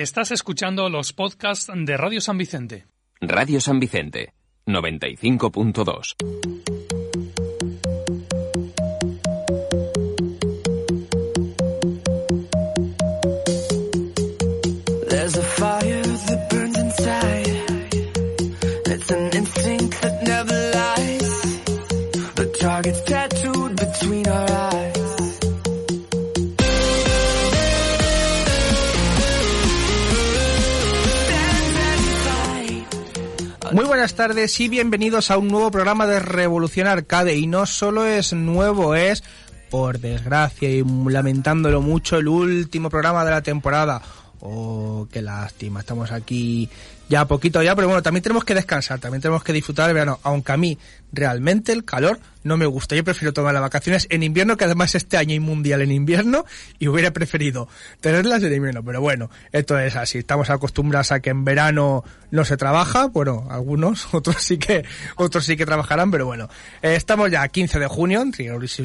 Estás escuchando los podcasts de Radio San Vicente. Radio San Vicente, 95.2. There's a fire that burns inside. It's an instinct that never lies. The target's tattooed between our eyes. Muy buenas tardes y bienvenidos a un nuevo programa de Revolución Arcade. Y no solo es nuevo, es, por desgracia y lamentándolo mucho, el último programa de la temporada. Oh, qué lástima, estamos aquí ya poquito ya, pero bueno, también tenemos que descansar, también tenemos que disfrutar del verano, aunque a mí realmente el calor no me gusta. Yo prefiero tomar las vacaciones en invierno, que además este año hay mundial en invierno, y hubiera preferido tenerlas en invierno, pero bueno, esto es así, estamos acostumbrados a que en verano no se trabaja, bueno, algunos, otros sí que, otros sí que trabajarán, pero bueno, eh, estamos ya a 15 de junio,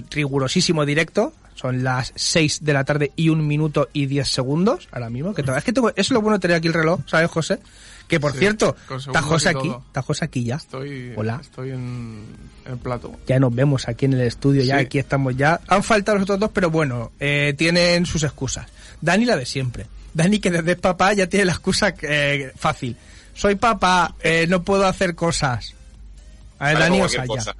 rigurosísimo directo, son las 6 de la tarde y un minuto y 10 segundos ahora mismo. Que es que tengo, es lo bueno tener aquí el reloj, ¿sabes, José? Que por Sí, cierto, y aquí, José aquí ya. Estoy, Hola. estoy en el plato. Ya nos vemos aquí en el estudio, ya Sí. aquí estamos ya. Han faltado los otros dos, pero bueno, eh, tienen sus excusas. Dani la de siempre. Dani que desde es papá ya tiene la excusa eh, fácil. Soy papá, eh, no puedo hacer cosas. A ver, Vale, Dani os.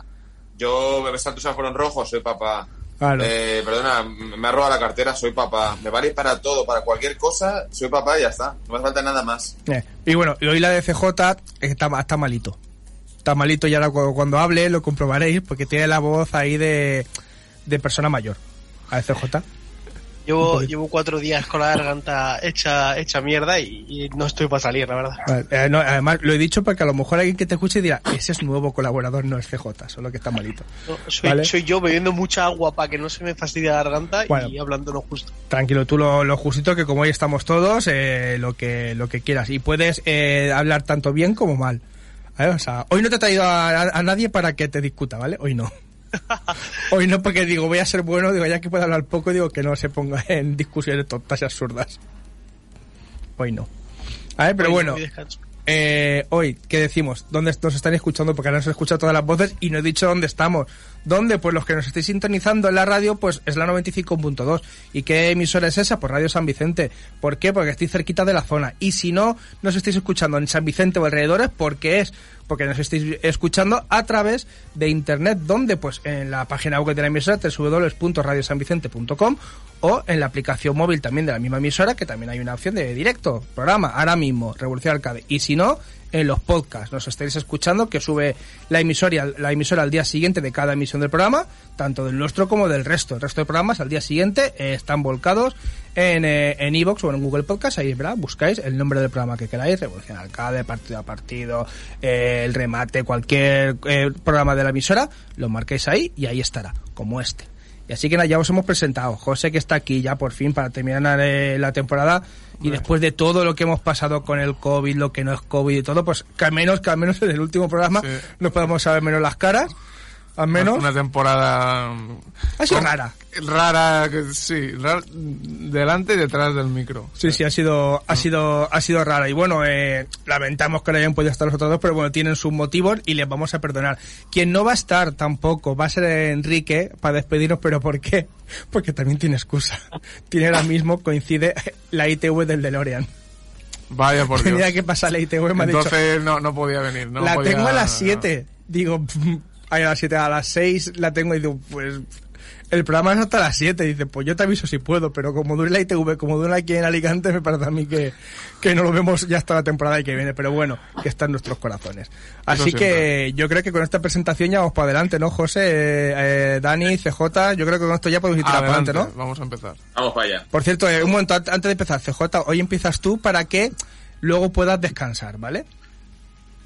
Yo me besan tus fueron rojos, soy papá. Claro. Eh, perdona, me ha robado la cartera, soy papá. Me vale para todo, para cualquier cosa, soy papá y ya está. No me falta nada más. Eh, Y bueno, hoy la de CJ está, está malito. Está malito y ahora cuando, hable lo comprobaréis porque tiene la voz ahí de, de persona mayor. A CJ. Llevo, llevo cuatro días con la garganta hecha, hecha mierda y, y no estoy para salir, la verdad. Vale, eh, no, además, lo he dicho porque a lo mejor alguien que te escuche dirá, ese es nuevo colaborador, no es CJ, solo que está malito. No, soy, Vale. soy yo bebiendo mucha agua para que no se me fastidie la garganta Bueno. y hablando lo justo. Tranquilo, tú lo, lo justito que como hoy estamos todos, eh, lo que lo que quieras. Y puedes eh, hablar tanto bien como mal. ¿Vale? O sea, hoy no te he traído a, a- a nadie para que te discuta, ¿vale? Hoy no. Hoy no porque digo, voy a ser bueno, digo, ya que puedo hablar poco, digo que no se ponga en discusiones tontas y absurdas. Hoy no. A ver, pero Hoy bueno. Eh, hoy, ¿qué decimos? ¿Dónde nos están escuchando? Porque ahora nos escucha todas las voces y no he dicho dónde estamos. ¿Dónde? Pues los que nos estéis sintonizando en la radio, pues es la 95.2. ¿Y qué emisora es esa? Pues Radio San Vicente. ¿Por qué? Porque estoy cerquita de la zona. Y si no nos estáis escuchando en San Vicente o alrededores, ¿por qué es? Porque nos estáis escuchando a través de internet, donde pues en la página web de la emisora www.radiosanvicente.com o en la aplicación móvil también de la misma emisora, que también hay una opción de directo, programa, ahora mismo, Revolución Arcade. Y si no, en los podcasts nos estaréis escuchando, que sube la emisora, la emisora al día siguiente de cada emisión del programa, tanto del nuestro como del resto. El resto de programas al día siguiente eh, están volcados en eh, en iVoox o en Google Podcast, ahí ¿verdad? buscáis el nombre del programa que queráis, Revolución Arcade, partido a partido, eh, el remate, cualquier programa de la emisora, lo marquéis ahí y ahí estará, como este. Y así que nada, ya os hemos presentado. José que está aquí ya por fin para terminar la temporada y después de todo lo que hemos pasado con el COVID, lo que no es COVID y todo, pues que al menos, que al menos en el último programa Sí. nos podemos saber menos las caras, al menos. Una temporada. Ha sido con- rara. Rara, sí. delante y detrás del micro. Sí, sí, ha sido, ha sido, ha sido rara. Y bueno, eh, lamentamos que no hayan podido estar los otros dos, pero bueno, tienen sus motivos y les vamos a perdonar. Quien no va a estar tampoco va a ser Enrique para despedirnos, pero ¿por qué? Porque también tiene excusa. Tiene ahora mismo, coincide la ITV del DeLorean. Vaya por Dios. Tenía que pasar la ITV, me ha dicho, Entonces no, no podía venir. No la podía- tengo a las 7. Digo, ay, a las 7, a las 6 la tengo y digo, pues el programa es hasta las 7. Dice, pues yo te aviso si puedo, pero como dure la ITV, como dura aquí en Alicante, me parece a mí que, que no lo vemos ya hasta la temporada que viene. Pero bueno, que está en nuestros corazones. Así que yo creo que con esta presentación ya vamos para adelante, ¿no, José? Eh, eh, Dani, CJ, yo creo que con esto ya podemos ir para Adelante, ¿no? Vamos a empezar. Vamos para allá. Por cierto, eh, un momento an- antes de empezar, CJ, hoy empiezas tú para que luego puedas descansar, ¿vale?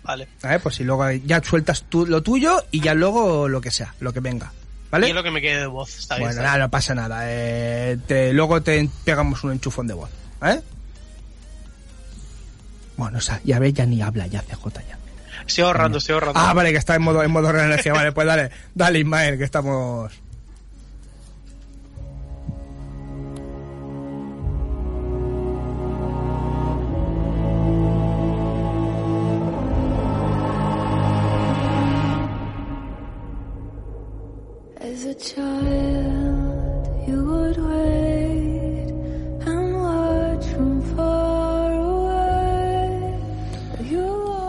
Vale. ¿Vale? Pues si luego ya sueltas tú lo tuyo y ya luego lo que sea, lo que venga. ¿Vale? Y es lo que me quede de voz, está bien. bueno, nada, no pasa nada. Eh, te- luego te pegamos un enchufón de voz. ¿eh? Bueno, o sea, ya ves, ya ni habla ya CJ ya. Estoy ahorrando, estoy ahorrando. Ah, vale, que está en modo, en modo reenergia. Vale, pues dale, dale Ismael, que estamos...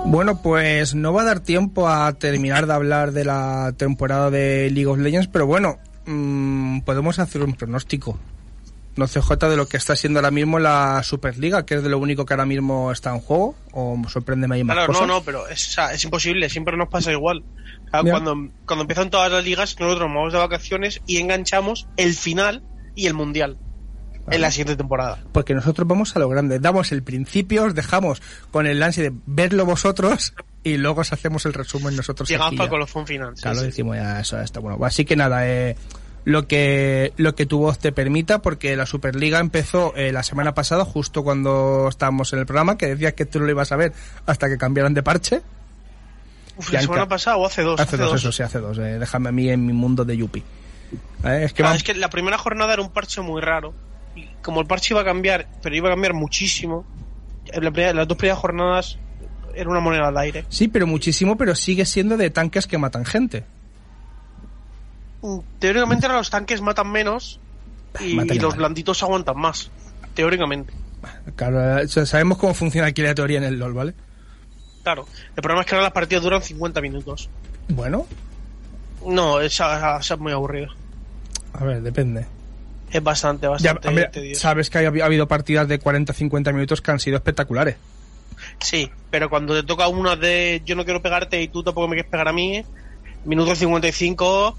Bueno, pues no va a dar tiempo a terminar de hablar de la temporada de League of Legends, pero bueno, mm, podemos hacer un pronóstico. No CJ de lo que está siendo ahora mismo la Superliga, que es de lo único que ahora mismo está en juego, o sorpréndeme ahí más Claro, cosas. no, no, pero es, o sea, es imposible, siempre nos pasa igual. Ya. cuando, cuando empiezan todas las ligas, nosotros nos vamos de vacaciones y enganchamos el final y el mundial en la siguiente temporada. Porque nosotros vamos a lo grande, damos el principio, os dejamos con el ansia de verlo vosotros y luego os hacemos el resumen nosotros. Llegamos para colofón final. sí, Claro, sí. decimos ya, eso está bueno. Así que nada, eh, lo que lo que tu voz te permita, porque la Superliga empezó eh, la semana pasada, justo cuando estábamos en el programa, que decías que tú no lo ibas a ver hasta que cambiaran de parche. Uf, la semana pasada o hace dos. hace dos, eso sí, hace dos. eh, déjame a mí en mi mundo de Yuppie. Eh, es que Claro, van- es que la primera jornada era un parche muy raro. Y como el parche iba a cambiar, pero iba a cambiar muchísimo, en la primera- las dos primeras jornadas era una moneda al aire. Sí, pero muchísimo, pero sigue siendo de tanques que matan gente. Mm, Teóricamente ahora los tanques matan menos y, Matan y los blanditos aguantan más. Teóricamente. Claro, eh, sabemos cómo funciona aquí la teoría en el LOL, ¿vale? Claro. El problema es que ahora las partidas duran 50 minutos. Bueno, No, es, es, es muy aburrido. a ver, depende. Es bastante, Ya, bastante hombre, tedioso. sabes que ha, ha habido partidas de 40-50 minutos que han sido espectaculares. Sí, pero cuando te toca una de yo no quiero pegarte y tú tampoco me quieres pegar a mí, minuto 55,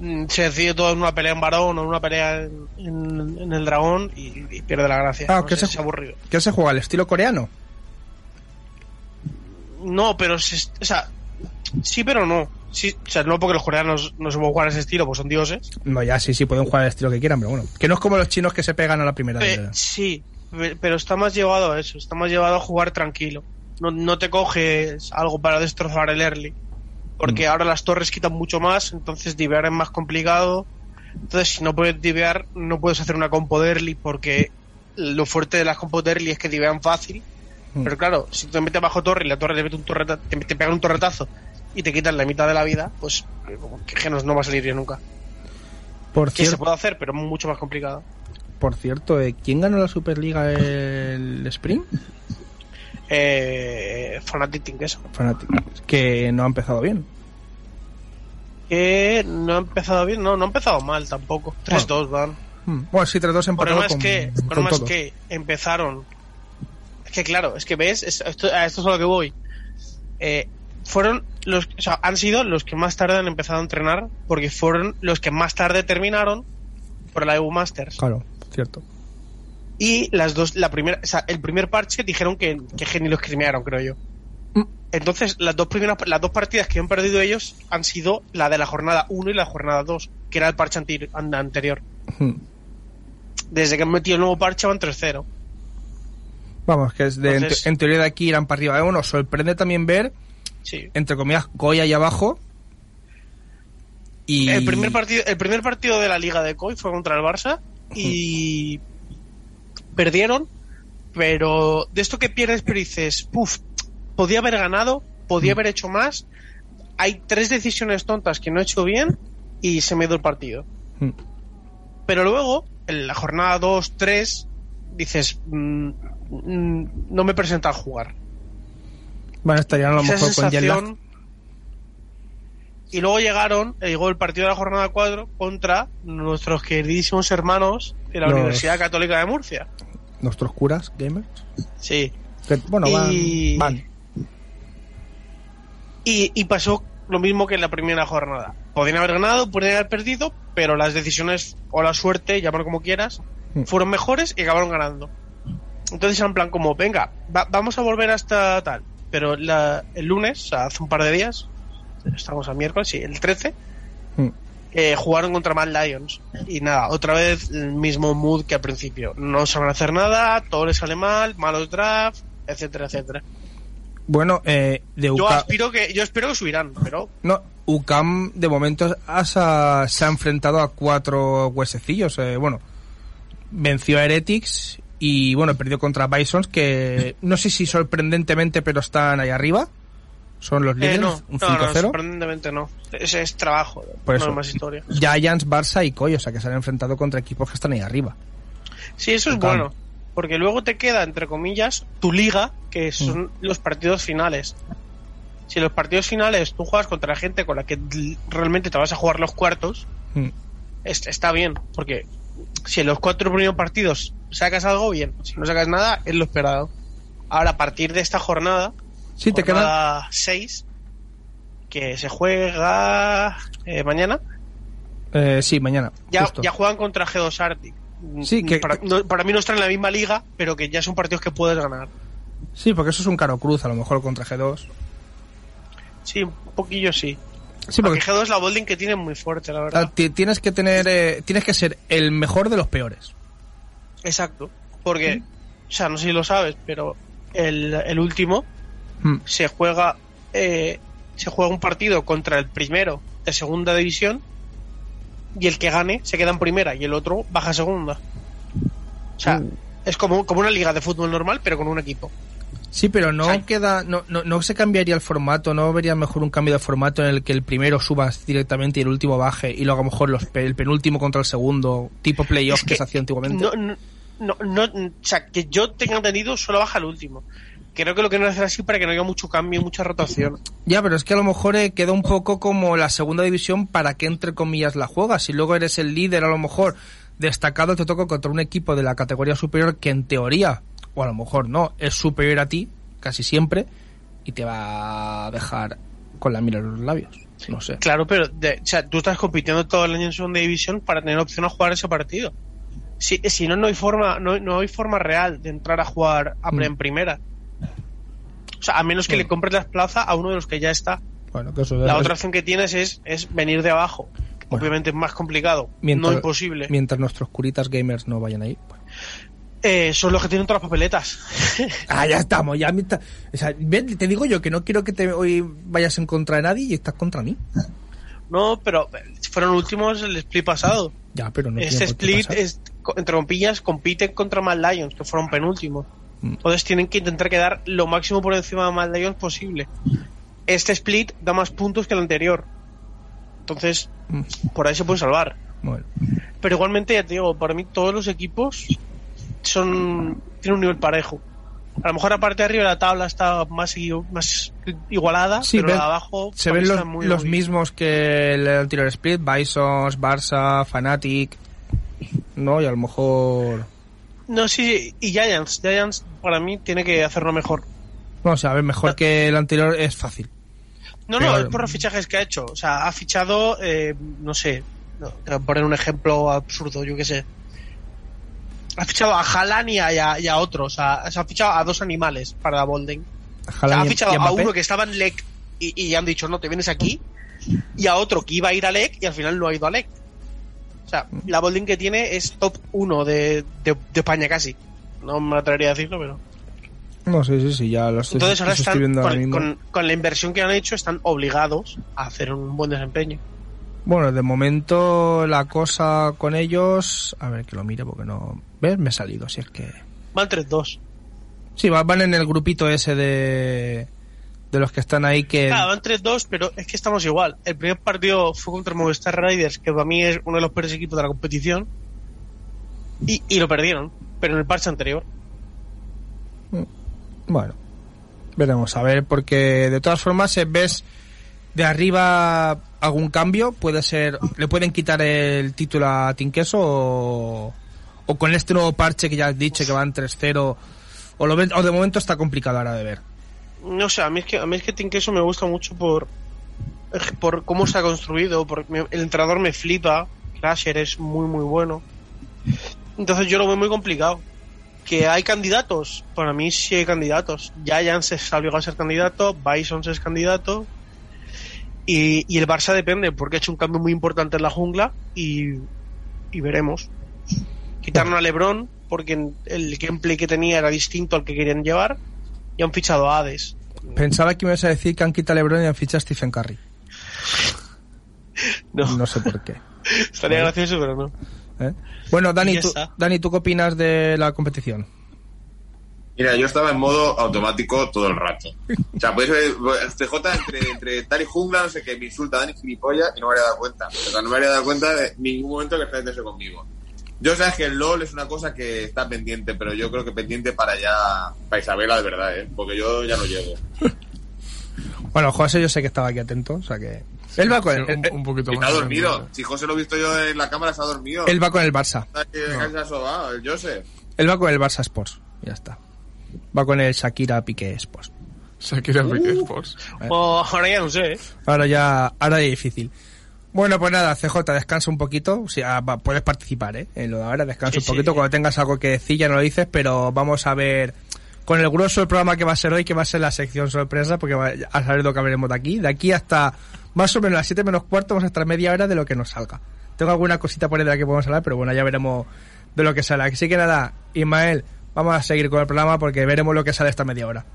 mm, se decide todo en una pelea en varón o en una pelea en, en- en el dragón y, y pierde la gracia. Ah, No ¿qué sé, se- es aburrido. ¿Qué se juega? ¿Al estilo coreano? No, pero se- o sea, sí, pero no. Sí, o sea, no porque los coreanos no se pueden jugar a ese estilo, pues son dioses. No, ya sí, sí, pueden jugar al estilo que quieran, pero bueno. Que no es como los chinos que se pegan a la primera. Pe- de- sí, pe- pero está más llevado a eso, está más llevado a jugar tranquilo. No, no te coges algo para destrozar el early. Porque Mm. ahora las torres quitan mucho más, entonces divear es más complicado. Entonces, si no puedes divear, no puedes hacer una compo de early porque lo fuerte de las compos de early es que divean fácil. Mm. Pero claro, si tú te metes bajo torre y la torre te mete un torreta, te, te pega un torretazo y te quitan la mitad de la vida, pues que Genos no va a salir bien nunca. Por, Que se puede hacer, pero mucho más complicado. por cierto, eh, ¿quién ganó la Superliga el Spring? Eh, Fnatic Team Queso. Fnatic. Que no ha empezado bien. Que no ha empezado bien, no, no ha empezado mal tampoco. 3-2 van. Hmm. Bueno, sí, 3-2 El problema empatado es con, que, con es que empezaron. Es que claro, es que ves, es- esto, a esto es a lo que voy. Eh, fueron los, o sea, han sido los que más tarde han empezado a entrenar, porque fueron los que más tarde terminaron por la EU Masters. Claro, cierto. Y las dos, la primera, o sea, el primer parche dijeron que, que Geni los crimearon, creo yo. Mm. Entonces, las dos primeras, las dos partidas que han perdido ellos han sido la de la jornada 1 y la jornada 2, que era el parche anterior. Hmm. Desde que han metido el nuevo parche van 3-0. Vamos, que es de, en, Entonces- te- en teoría de aquí irán para arriba. Eh, Bueno, sorprende también ver, Sí. entre comillas, Goya ahí abajo. Y... El primer partido, el primer partido de la Liga de COI fue contra el Barça y perdieron, pero de esto que pierdes, pero dices, puf, podía haber ganado, podía haber hecho más. Hay tres decisiones tontas que no he hecho bien y se me dio el partido. Pero luego, en la jornada 2, 3, dices, mm, no me presenta a jugar. Bueno, estarían a lo Esa mejor con sensación. Y luego llegaron, eh, llegó el partido de la jornada 4 contra nuestros queridísimos hermanos de la Los- Universidad Católica de Murcia. Nuestros curas, gamers. Sí. Que, bueno, Y- van, van. Y, y pasó lo mismo que en la primera jornada. Podían haber ganado, podían haber perdido, pero las decisiones o la suerte, llámalo como quieras, Hmm. fueron mejores y acabaron ganando. Entonces, en plan, como, venga, va- vamos a volver hasta tal. Pero la- el lunes, hace un par de días, estamos a miércoles, sí, el 13, Hmm. eh, jugaron contra Mad Lions. Y nada, otra vez el mismo mood que al principio. No saben hacer nada, todo les sale mal, malos drafts, etcétera, etcétera. Bueno, eh, de Yo UCAM, aspiro que, yo espero que subirán, pero no, UCAM de momento has- ha- se ha enfrentado a cuatro huesecillos. eh, bueno, venció a Heretics y bueno, perdió contra Bisons que no sé si sorprendentemente, pero están ahí arriba. Son los Eh, líderes, no, un no, no, 5-0. sorprendentemente no. Ese es trabajo, Por no eso. es más historia. Giants, Barça y Coy, o sea que se han enfrentado contra equipos que están ahí arriba. Sí, eso es Total. bueno. Porque luego te queda, entre comillas, tu liga, que son Mm. los partidos finales. Si en los partidos finales tú juegas contra gente con la que realmente te vas a jugar los cuartos, Mm. es- está bien. Porque si en los cuatro primeros partidos sacas algo, bien. Si no sacas nada, es lo esperado. Ahora, a partir de esta jornada, Sí, te queda. jornada 6, que se juega eh, mañana, Eh, sí, mañana. ya, justo. ya juegan contra G2 Arctic. Sí, que- para, no- para mí no están en la misma liga, pero que ya son partidos que puedes ganar. Sí, porque eso es un caro cruz, a lo mejor contra G2. Sí, un poquillo sí. Sí, Porque porque G2 la bowling que tiene muy fuerte, la ah, verdad. ti- tienes que tener, eh, tienes que ser el mejor de los peores. Exacto. Porque, o sea, no sé si lo sabes, pero el, el último Mm. se juega eh, se juega un partido contra el primero de segunda división y el que gane se queda en primera y el otro baja a segunda. O sea, Uh. es como, como una liga de fútbol normal, pero con un equipo. Sí, pero no queda, no, no, no se cambiaría el formato, no vería mejor un cambio de formato en el que el primero subas directamente y el último baje y luego a lo mejor los, el penúltimo contra el segundo, tipo playoff Es que, que se hacía antiguamente. No, no, no, no, o sea, que yo tenga entendido, solo baja el último. Creo que lo quieren hacer así para que no haya mucho cambio, mucha rotación. Ya, pero es que a lo mejor eh, queda un poco como la segunda división para que entre comillas la juegas. Si luego eres el líder, a lo mejor destacado, te toca contra un equipo de la categoría superior que en teoría, o a lo mejor no, es superior a ti, casi siempre, y te va a dejar con la mira en los labios. No sé. Claro, pero de- o sea, tú estás compitiendo todo el año en segunda división para tener opción a jugar ese partido. Si, si no, no hay forma, no, no hay forma real de entrar a jugar a Mm. en primera. O sea, a menos que le compres la plaza a uno de los que ya está. Bueno, que eso La otra opción que tienes es, es venir de abajo. Bueno. Obviamente es más complicado, Mientras- no imposible. Mientras nuestros curitas gamers no vayan ahí. pues. Eh, son los que tienen todas las papeletas. Ah, ya estamos, ya o sea, ven, te digo yo que no quiero que te hoy vayas en contra de nadie y estás contra mí. no, pero fueron últimos el split pasado. Ya, pero no este split, es, entre compillas, compiten contra Mad Lions, que fueron penúltimos. Mm. Entonces tienen que intentar quedar lo máximo por encima de Mad Lions posible. Este split da más puntos que el anterior. Entonces, Mm, por ahí se puede salvar. Bueno, Pero igualmente, ya te digo, para mí todos los equipos son tienen un nivel parejo. A lo mejor la parte de arriba de la tabla está más, igualada, Sí, pero la de abajo se ven los, muy, mismos que el anterior split, Bisons, Barça, Fanatic, ¿no? Y a lo mejor... No, sí, y Giants. Giants para mí tiene que hacerlo mejor. No, o sea, a ver, mejor que el anterior es fácil. No, Pero- no, es por los fichajes que ha hecho. O sea, ha fichado, eh, no sé, no, poner un ejemplo absurdo, yo qué sé. Ha fichado a Haaland y a, y a- se ha fichado a dos animales para la Bolden. O sea, ha fichado a uno que estaba en LEC y, y han dicho, no, te vienes aquí. Y a otro que iba a ir a LEC y al final no ha ido a LEC. O sea, la Bolden que tiene es top 1 de, de, de España casi. No me atrevería a decirlo, pero... No, sí, sí, sí, ya lo estoy, Entonces ahora estoy están, ahora mismo. con- con la inversión que han hecho, están obligados a hacer un buen desempeño. Bueno, de momento la cosa con ellos... A ver, que lo mire porque no... ¿Ves? Me he salido, si es que... Van 3-2. Sí, va- van en el grupito ese de... De los que están ahí que... Claro, van 3-2, pero es que estamos igual. El primer partido fue contra Movistar Riders, que para mí es uno de los peores equipos de la competición. Y, y lo perdieron, pero en el parche anterior. Bueno, veremos a ver, porque de todas formas, si ves de arriba algún cambio, puede ser, le pueden quitar el título a Tinqueso o, o con este nuevo parche que ya has dicho que van 3-0, o, o de momento está complicado ahora de ver. No sé, a mí es que, a mí es que Tinkeso me gusta mucho por, por cómo se ha construido, por, el entrenador me flipa, Crasher es muy muy bueno. Entonces yo lo veo muy complicado. Que hay candidatos, para mí sí hay candidatos. Giants está obligado a ser candidato, Bison es candidato. Y, y el Barça depende, porque ha hecho un cambio muy importante en la jungla y, y veremos. Quitaron a Lebron porque el gameplay que tenía era distinto al que querían llevar y han fichado a Hades. Pensaba que me ibas a decir que han quitado a LeBron y han fichado a Stephen Curry. No, No sé por qué. estaría gracioso, pero no. ¿eh? Bueno, Dani tú. Dani, ¿tú qué opinas de la competición? Mira, yo estaba en modo automático todo el rato. O sea, pues eh, CJ entre, entre tal y jungla, no sé qué, me insulta Dani gilipollas y no me habría dado cuenta. O sea, no me habría dado cuenta de ningún momento que está haciendo eso conmigo. Yo sabes que el LOL es una cosa que está pendiente, pero yo creo que pendiente para ya, para Isabela de verdad, ¿eh? Porque yo ya no llego. Bueno, José yo sé que estaba aquí atento, o sea que... Él va con el, un, un poquito Y más. está dormido. Si José lo he visto yo en la cámara, está dormido. él va con el Barça. Está aquí asomado, el Joseph. Él va con el Barça Sports. Ya está. Va con el Shakira Piqué Sports. Shakira Piqué Sports. Oh, ahora ya no sé. ¿eh? Ahora ya, ahora es difícil. Bueno, pues nada, CJ, descansa un poquito. O sea, puedes participar, ¿eh? En lo de ahora, descansa Sí, un poquito. sí. Cuando tengas algo que decir, ya no lo dices, pero vamos a ver con el grueso del programa que va a ser hoy, que va a ser la sección sorpresa, porque va a saber lo que hablaremos de aquí. De aquí hasta más o menos las 7 menos cuarto, vamos a estar media hora de lo que nos salga. Tengo alguna cosita por ahí de la que podemos hablar, pero bueno, ya veremos de lo que sale. Así que nada, Ismael, vamos a seguir con el programa porque veremos lo que sale esta media hora.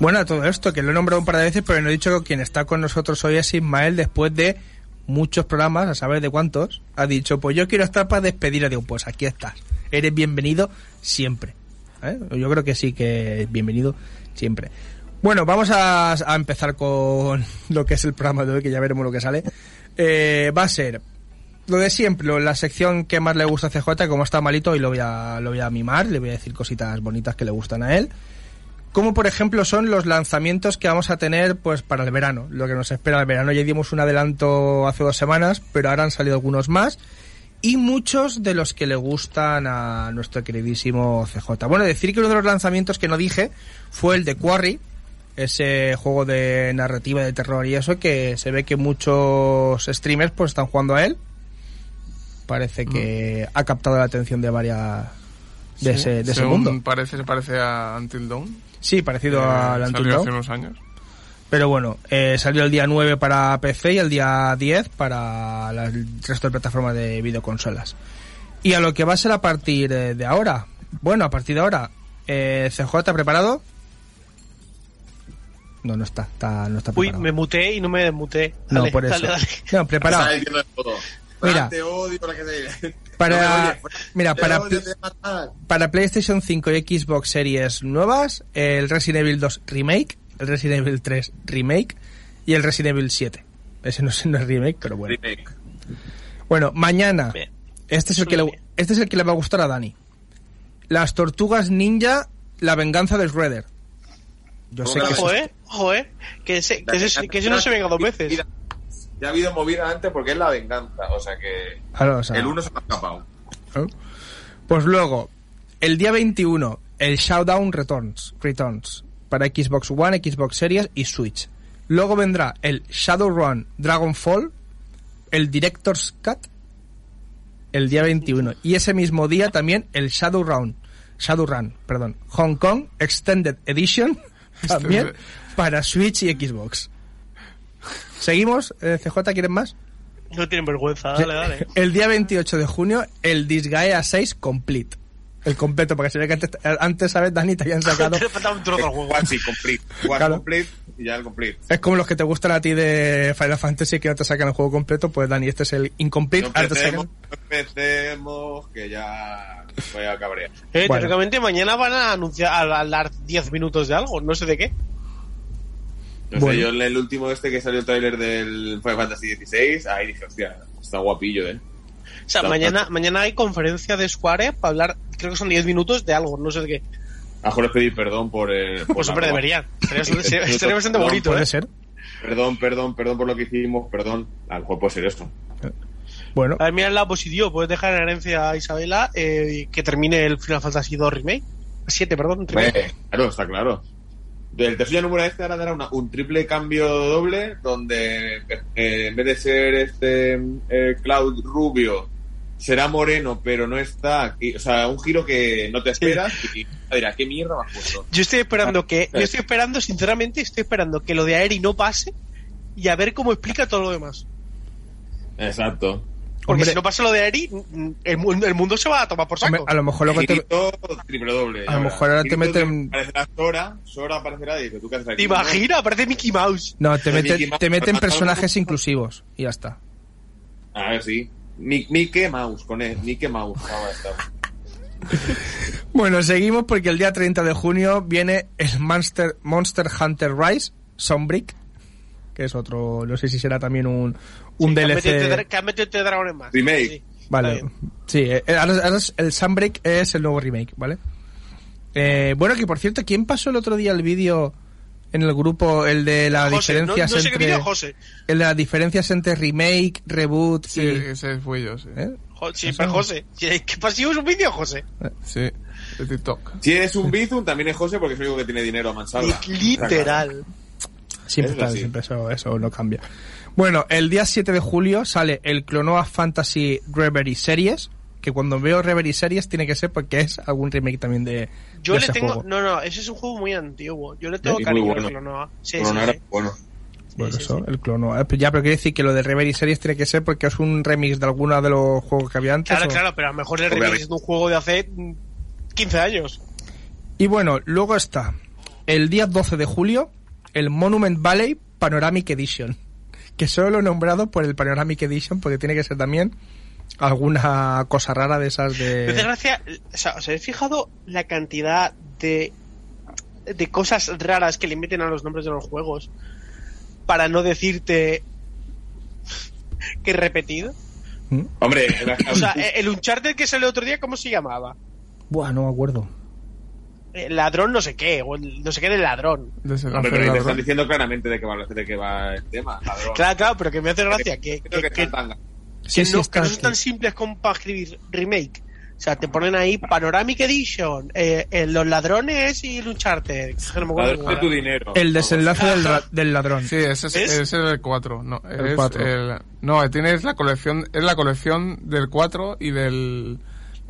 Bueno, a todo esto, que lo he nombrado un par de veces, pero no he dicho que quien está con nosotros hoy es Ismael después de muchos programas, a saber de cuántos, ha dicho, pues yo quiero estar para despedir a Dios. Pues aquí estás. Eres bienvenido siempre. ¿eh? Yo creo que sí que es bienvenido siempre. Bueno, vamos a, empezar con lo que es el programa de hoy, que ya veremos lo que sale. Eh, va a ser lo de siempre, la sección que más le gusta a CJ, como está malito, y lo voy a, lo voy a mimar, le voy a decir cositas bonitas que le gustan a él como por ejemplo son los lanzamientos que vamos a tener pues para el verano, lo que nos espera el verano. Ya dimos un adelanto hace dos semanas, pero ahora han salido algunos más y muchos de los que le gustan a nuestro queridísimo CJ. Bueno, decir que uno de los lanzamientos que no dije fue el de Quarry, ese juego de narrativa de terror y eso que se ve que muchos streamers pues están jugando a él. Parece que ha captado la atención de varias de, ese, de ese mundo. Parece, se parece a Until Dawn. Sí, parecido Eh, al Dawn. hace unos años. Pero bueno, eh, salió el día 9 para PC y el día 10 para la- el resto de plataformas de videoconsolas. Y a lo que va a ser a partir eh, de ahora. Bueno, a partir de ahora, eh, CJ ¿está preparado? No, no está, está no está Uy, preparado. me muteé y no me desmuteé. No, Dale, por eso. dale, dale. No, preparado. Mira. Te odio la que te... Para- No mira, para-. Para PlayStation 5 y Xbox Series nuevas, el Resident Evil 2 Remake, el Resident Evil 3 Remake y el Resident Evil 7. Ese no es, no es remake, pero bueno. Remake. Bueno, mañana. Bien. Este es, el que le, este es el que le va a gustar a Dani. Las tortugas ninja, la venganza de Shredder. Yo sé ¿Cómo que que eso- Ojo, eh, ojo, eh. Que ese, que ese, que ese no se venga dos veces. Ya ha habido movida antes porque es la venganza. O sea que Claro, o sea, el uno se me ha escapado. Pues luego, el día 21, el Showdown Returns, Returns para Xbox One, Xbox Series y Switch. Luego vendrá el Shadowrun Dragonfall, el Director's Cut, el día 21. Y ese mismo día también el Shadowrun, Shadowrun, perdón, Hong Kong Extended Edition, también para Switch y Xbox. ¿Seguimos? Eh, CJ, ¿quieren más? No tienen vergüenza, dale, dale. El día 28 de junio, el Disgaea 6 Complete. El completo, porque se ve que antes, antes ¿sabes, Dani? Te habían sacado. Te falta un trozo al juego. One sí, complete. One Claro. complete y ya el complete. Es como los que te gustan a ti de Final Fantasy que no te sacan el juego completo, pues Dani, este es el incomplete. No empecemos, no empecemos, que ya voy a cabrear. Eh, Bueno. teóricamente mañana van a anunciar, a hablar 10 minutos de algo, no sé de qué. No Bueno. sé, yo en el último este que salió el tráiler del Final Fantasy XVI, ahí dije, hostia, está guapillo, eh. O sea, mañana, mañana hay conferencia de Square para hablar, creo que son 10 minutos de algo, no sé de qué. A mejor les pedir perdón por... Eh, por Pues hombre, deberían. Sería, sería- bastante bonito, ¿eh? ser. Perdón, perdón, perdón por lo que hicimos, perdón. A lo mejor puede ser eso. Bueno, A ver, mira el lado positivo, puedes dejar en herencia a Isabela eh, que termine el Final Fantasy 2 Remake. 7, perdón, remake. Hombre, claro, está claro. Del tercer número este ahora dará una- un triple cambio doble, donde eh, en vez de ser este eh, Cloud rubio, será moreno, pero no está. y- o sea, un giro que no te esperas y dirás, ¿qué mierda me has puesto? Yo estoy esperando que, yo estoy esperando, sinceramente, estoy esperando que lo de Aeri no pase y a ver cómo explica todo lo demás. Exacto. Porque Hombre. si no pasa lo de Eri, el, mu- el mundo se va a tomar por saco. Hombre, a lo mejor que te... Triple doble. A lo mejor ahora te meten- Aparecerá Sora, Sora aparecerá y ¿tú qué haces aquí? ¿Te imaginas? Parece Mickey Mouse. No, te meten, Mouse, te meten personajes inclusivos y ya está. A ver, sí. Mi- Mickey Mouse, con él. Mickey Mouse. Ah, está. Bueno, seguimos porque el día 30 de junio viene el Monster, Monster Hunter Rise, Sunbreak, que es otro, no sé si será también un, un metido dra- DLC. Que han metido este dragones más. Remake. Sí. Vale, sí, eh, ahora, ahora el Sunbreak es el nuevo remake, ¿vale? Eh, bueno, que por cierto, ¿quién pasó el otro día el vídeo en el grupo, el de las José, no, no diferencias sé qué entre... vídeo, José. El de las diferencias entre remake, reboot Sí, y... ese fui yo, sí. ¿eh? Jo- Sí, pero José. ¿Qué pasivo es un vídeo, José? Sí, de TikTok. Si eres un Bizum, también es José porque es el único que tiene dinero a mansalva. Literal. Siempre, está- sí. siempre eso, eso no cambia. Bueno, el día 7 de julio sale el Clonoa Fantasy Reverie Series, que cuando veo Reverie Series tiene que ser porque es algún remake también de, Yo de le ese tengo. juego. No, no, ese es un juego muy antiguo. Yo le tengo Sí, cariño bueno. al Clonoa. Sí, Bueno, sí, sí. bueno. Sí, eso, sí. el Clonoa. Eh, Ya, pero quiere decir que lo de Reverie Series tiene que ser porque es un remix de alguno de los juegos que había antes. Claro, o- claro, pero a lo mejor el remake es de un juego de hace mm, 15 años. Y bueno, luego está el día 12 de julio, el Monument Valley Panoramic Edition. Que solo lo he nombrado por el Panoramic Edition porque tiene que ser también alguna cosa rara de esas de... gracia. O sea, ¿os habéis fijado la cantidad de. de cosas raras que le meten a los nombres de los juegos? Para no decirte. que repetido. ¿Mm? Hombre, O sea, el Uncharted que salió otro día, ¿cómo se llamaba? Buah, no me acuerdo. El ladrón no sé qué, o el no sé qué del ladrón. Pero te ladrón. están diciendo claramente de qué va, de qué va el tema. ladrón. Claro, claro, pero que me hace gracia que, que, que que- Sí, que sí, no, que no son tan simples como para escribir remake. O sea, te ponen ahí Panoramic Edition, eh, eh, los ladrones y que no de tu dinero. El desenlace del, del ladrón. Sí, ese es, ¿Es? ese es el 4. No, El es cuatro. el- no, tienes la colección, es la colección del 4 y del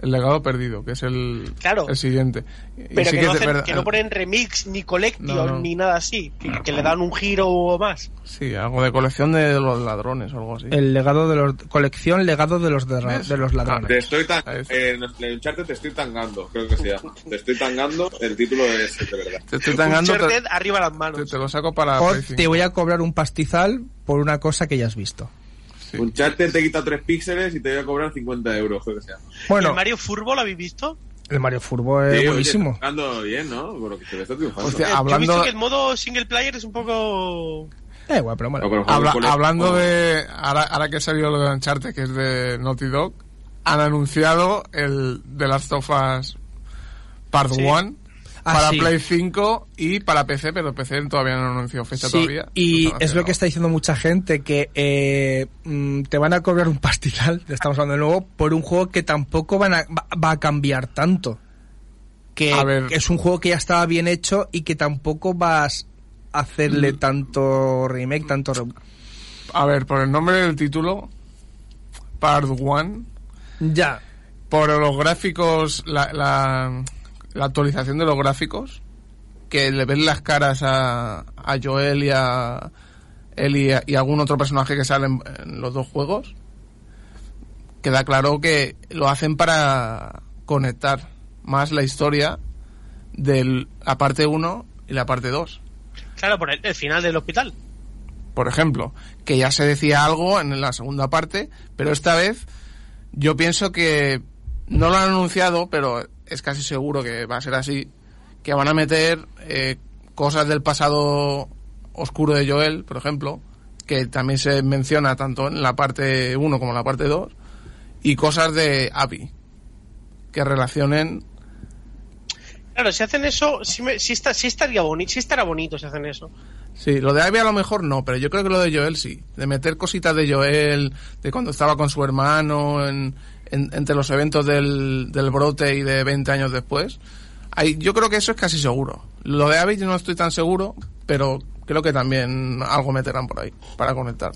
el legado perdido, que es el, Claro. el siguiente. Y Pero sí que, no es de hacen- verdad- que no ponen remix, ni collection, No, no. ni nada así. Que, que le dan un giro más. Sí, algo de colección de los ladrones o algo así. El legado de los... Colección legado de los, de, de los Te ladrones. estoy tan, eh, en el Uncharted te estoy tangando, creo que se llama. Te estoy tangando, el título es de verdad. Te estoy tangando, te, arriba las te- manos. te lo saco para O te 5. voy a cobrar un pastizal por una cosa que ya has visto. Sí. Uncharted te quita 3 píxeles y te voy a cobrar 50 euros, creo que sea. ¿Y Bueno, el Mario Furbo lo habéis visto? el Mario Furbo es Sí, oye, buenísimo. está tocando bien, ¿no? Por lo que se está triunfando. Hostia, Eh, Yo he hablando- visto que el modo single player es un poco... Eh, bueno, pero bueno. No, Habla- hablando de. Ahora, ahora que salió lo de Uncharted, que es de Naughty Dog, han anunciado el The Last of Us Part Sí. 1 Ah, para sí. Play 5 y para PC, pero PC todavía no han anunciado fecha Sí, todavía. y Están es lo que está diciendo mucha gente, que eh, mm, te van a cobrar un pastizal, estamos hablando de nuevo, por un juego que tampoco van a, va, va a cambiar tanto. Que, A ver. que es un juego que ya estaba bien hecho y que tampoco vas a Mm. hacerle tanto remake, tanto... re- A ver, por el nombre del título, Part 1, Ya, por los gráficos, la, la, la actualización de los gráficos, que le ven las caras a, a Joel y a Ellie y algún otro personaje que sale en, en los dos juegos, queda claro que lo hacen para conectar más la historia de la parte 1 y la parte 2. Claro, por el, el final del hospital. Por ejemplo, que ya se decía algo en la segunda parte, pero esta vez yo pienso que no lo han anunciado, pero es casi seguro que va a ser así, que van a meter eh, cosas del pasado oscuro de Joel, por ejemplo, que también se menciona tanto en la parte 1 como en la parte 2, y cosas de Abby, que relacionen... Claro, si hacen eso, sí, me- sí está, sí estaría bonito, sí estará bonito si hacen eso. Sí, lo de Abby a lo mejor no, pero yo creo que lo de Joel sí. De meter cositas de Joel, de cuando estaba con su hermano, en, en- entre los eventos del, del brote y de 20 años después. Ahí, yo creo que eso es casi seguro. Lo de Abby yo no estoy tan seguro, pero creo que también algo meterán por ahí para conectar.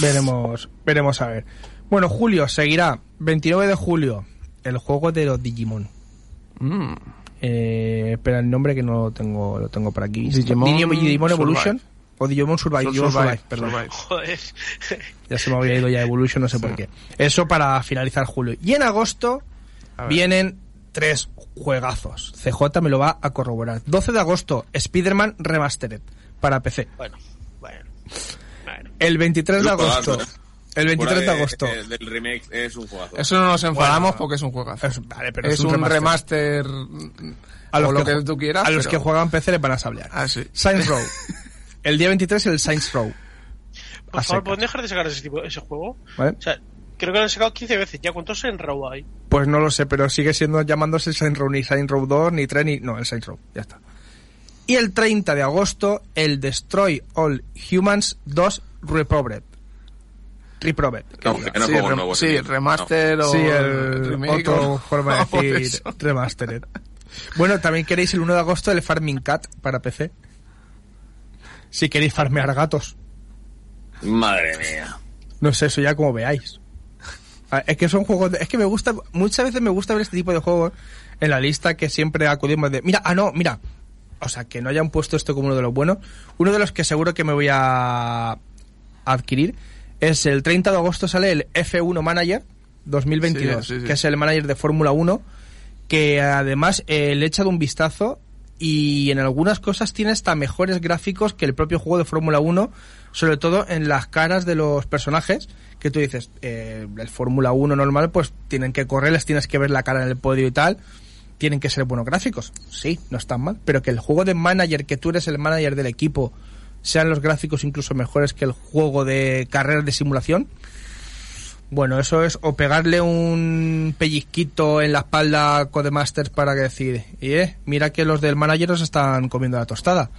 veremos, veremos a ver. Bueno, julio seguirá, 29 de julio, el juego de los Digimon. Mm. Eh, espera el nombre que no lo tengo, lo tengo por aquí. Digimon Survive. O Digimon Survive, Digimon Survive, perdón. Survive. Joder. Ya se me había ido ya Evolution, no sé por qué. Eso para finalizar julio. Y en agosto vienen tres juegazos. CJ me lo va a corroborar. 12 de agosto, Spider-Man Remastered para PC. Bueno, bueno. bueno. El 23 de agosto. juegazo. El 23 de Fuera agosto. eh, del remake es un jugazo. Eso no nos enfadamos Bueno. porque es un juegazo. Es- vale, pero es, es un un remaster. remaster, A los o lo que que, ju- tú quieras. A los pero- que juegan PC le van a sablear. Ah, sí. Saints Row. El día 23 el Saints Row. Por A favor. ¿pueden dejar de sacar ese, tipo, ese juego? ¿Vale? O sea, creo que lo han sacado 15 veces ya. ¿Cuántos en Raw hay? Pues no lo sé, pero sigue siendo llamándose Saints Row ni Saints Row 2, ni 3, ni... No, el Saints Row. Ya está. Y el 30 de agosto, el Destroy All Humans 2 Reprobed. Reprobed. No, que no sí, rem- nuevo, sí, remaster o Sí, el otro o- forma de decir remastered. Bueno, también queréis el 1 de agosto el Farming Cat para PC. Si queréis farmear gatos. Madre mía. No sé, eso ya como veáis. Ah, Es que son juegos de- Es que me gusta... Muchas veces me gusta ver este tipo de juegos en la lista que siempre acudimos de... Mira, ah, no, mira. O sea, que no hayan puesto esto como uno de los buenos. Uno de los que seguro que me voy a adquirir es el 30 de agosto sale el F1 Manager 2022, Sí, sí, sí. que es el manager de Fórmula 1, que además eh, le he echado un vistazo y en algunas cosas tiene hasta mejores gráficos que el propio juego de Fórmula 1, sobre todo en las caras de los personajes, que tú dices, eh, el Fórmula 1 normal, pues tienen que correr, les tienes que ver la cara en el podio y tal, tienen que ser buenos gráficos, sí, no están mal, pero que el juego de manager, que tú eres el manager del equipo, sean los gráficos incluso mejores que el juego de carreras de simulación, bueno, eso es o pegarle un pellizquito en la espalda a Codemasters para que decir, y eh, mira que los del manager os están comiendo la tostada.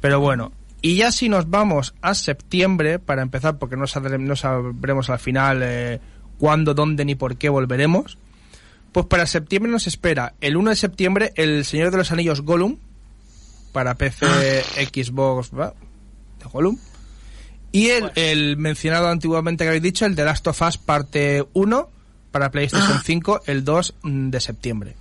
Pero bueno, y ya si nos vamos a septiembre, para empezar, porque no, sabré- no sabremos al final eh, cuándo, dónde ni por qué volveremos, pues para septiembre nos espera el 1 de septiembre El Señor de los Anillos Gollum, para PC, Xbox, ¿va? de Gollum. Y el, el mencionado antiguamente que habéis dicho, el The Last of Us parte 1 para PlayStation 5 el 2 de septiembre.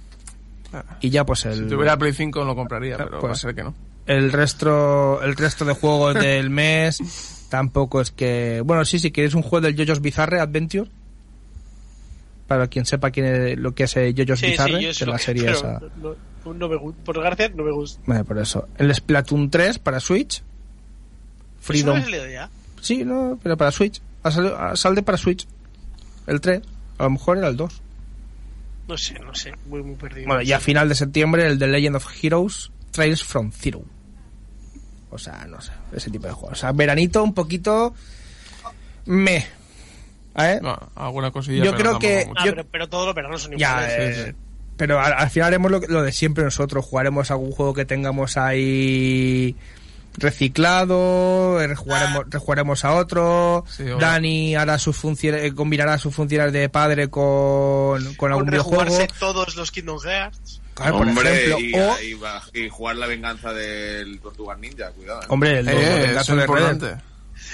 Y ya pues el, Si tuviera Play 5 lo compraría, pero pues- va a ser que no. el resto el resto de juegos del mes tampoco es que bueno sí si queréis un juego del JoJo's Bizarre Adventure para quien sepa quién es, lo que es eh, JoJo's Sí, Bizarre sí, yo es la serie esa No, no me. Por gracia, no me gusta. Vale, por eso el Splatoon 3 para Switch Freedom ¿Eso no ha salido ya? Sí no pero para Switch ha salido- ha- sale para Switch el 3 a lo mejor era el 2 No sé, no sé. Muy, muy perdido. Bueno, y a final de septiembre el The Legend of Heroes Trails from Zero. O sea, no sé, ese tipo de juegos. O sea, veranito un poquito me. ¿Eh? No, alguna cosilla. Yo pero creo que-. Ah, yo- pero, pero todos los veranos son Ya, iguales. eh, pero al, al final haremos lo, lo de siempre nosotros. Jugaremos algún juego que tengamos ahí reciclado, eh, rejugaremos, rejugaremos a otro. Sí, Dani hará sus funciones, combinará sus funciones de padre con, con Con algún videojuego. todos los Kingdom Hearts. Claro, por Hombre, ejemplo, y, o, y va- y jugar la venganza del Tortugas Ninja, cuidado. ¿eh? hombre, el, Eh, el eso es importante.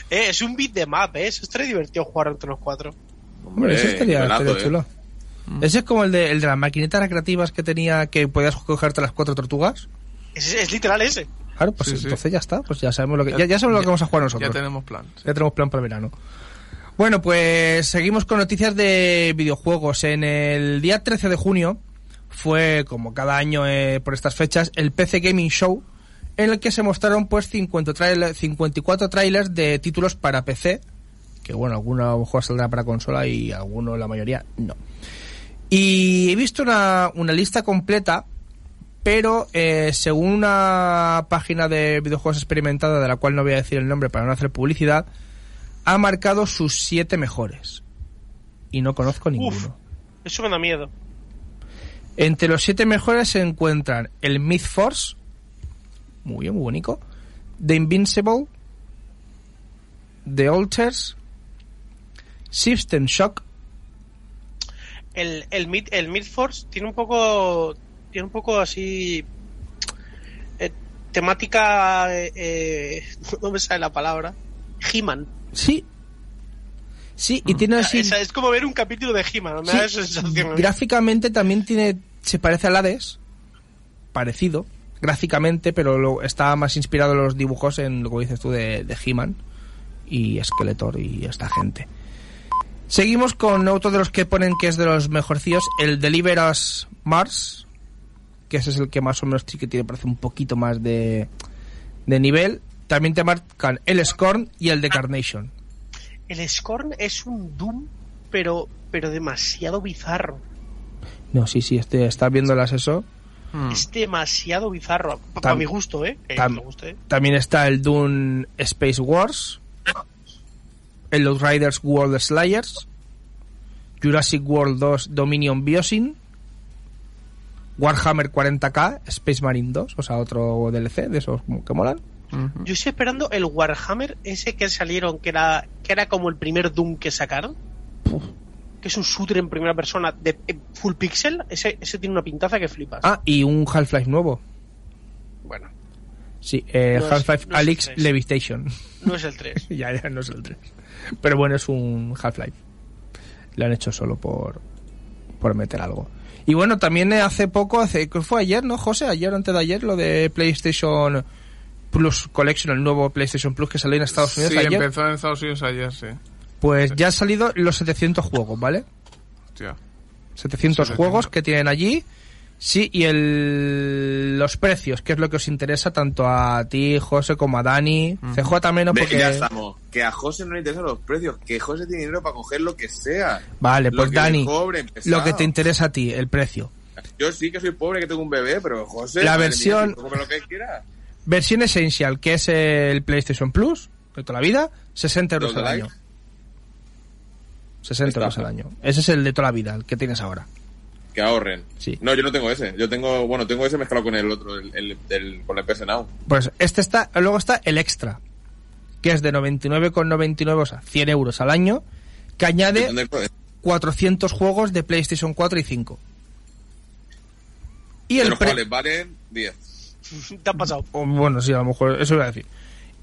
Eh, es un beat de map, ¿eh? Eso estaría divertido jugar entre los cuatro. Hombre, ese estaría, nivelazo, estaría eh. chulo. Ese es como el de, el de las maquinitas recreativas que tenía que podías cogerte las cuatro tortugas. Es, es literal ese. Claro, pues Sí, sí. entonces ya está, pues ya sabemos lo que ya, ya sabemos lo que vamos a jugar nosotros. Ya tenemos plan. sí. Ya tenemos plan para el verano. Bueno, pues seguimos con noticias de videojuegos. En el día 13 de junio fue, como cada año eh, por estas fechas, el PC Gaming Show, en el que se mostraron pues 50 trailer- 54 trailers de títulos para PC, que bueno, alguno a lo mejor saldrá para consola y alguno, la mayoría, no. Y he visto una, una lista completa, pero eh, según una página de videojuegos experimentada, de la cual no voy a decir el nombre para no hacer publicidad, ha marcado sus siete mejores. Y no conozco ninguno. Eso me da miedo. Entre los siete mejores se encuentran el Myth Force, muy bien, muy bonito, The Invincible, The Alters, System Shock, El, el, el Mid Force tiene un poco. Tiene un poco así. eh, temática. eh, no me sale la palabra. He-Man. sí, sí, y tiene así, es como ver un capítulo de He-Man. Me sí, da esa sensación. gráficamente también tiene, se parece al Hades, parecido, gráficamente, pero lo, está más inspirado en los dibujos en lo que dices tú de, de He-Man y Skeletor y esta gente. Seguimos con otro de los que ponen que es de los mejorcillos, el Deliver Us Mars, que ese es el que más o menos sí que tiene, parece un poquito más de, de nivel. También te marcan el Scorn y el de Carnation. El Scorn es un Doom, pero, pero demasiado bizarro. No, sí, sí, este, estás viéndolas eso. Hmm. Es demasiado bizarro. Para Tam- mi gusto, ¿eh? Tam- me guste. También está el Dune Space Wars, el Outriders World Slayers, Jurassic World 2 Dominion Biosyn, Warhammer 40k Space Marine 2, o sea, otro DLC de esos que molan. Yo estoy esperando el Warhammer ese que salieron, que era, que era como el primer Doom que sacaron. Que es un shooter en primera persona de eh, full pixel. Ese, ese tiene una pintaza que flipas. Ah, y un Half-Life nuevo. Bueno, Sí, eh, No Half-Life no es el Alyx tres. Levitation. no es el 3. ya, ya, no es el 3. Pero bueno, es un Half-Life. Lo han hecho solo por, por meter algo. Y bueno, también eh, hace poco, hace, que fue ayer, ¿no, José? Ayer o antes de ayer, lo de PlayStation Plus Collection, el nuevo PlayStation Plus que salió en Estados Unidos Sí, ayer. empezó en Estados Unidos ayer, sí. Pues ya han salido los 700 juegos, ¿vale? Hostia. 700 700. juegos que tienen allí. Sí, y el, los precios, que es lo que os interesa tanto a ti, José, como a Dani. CJ también, ¿no? Porque... Ya estamos. Que a José no le interesan los precios. Que José tiene dinero para coger lo que sea. Vale, Lo pues Dani, lo que te interesa a ti, el precio. Yo sí que soy pobre, que tengo un bebé, pero José. La mía, versión- lo que quiera. Versión Essential, que es el PlayStation Plus, de toda la vida, 60 euros ¿Los al año. 60 euros al año. Ese es el de toda la vida, el que tienes ahora. Que ahorren. Sí. No, yo no tengo ese. Yo tengo, bueno, tengo ese mezclado con el otro, el, el, el- con el PS Now. Pues este está, luego está el Extra, que es de 99,99, o sea, 100 euros al año, que añade ¿Dónde- 400 juegos de PlayStation 4 y 5. Y de el los pre- cuales valen 10. Te ha pasado. o bueno, sí, a lo mejor eso iba a decir.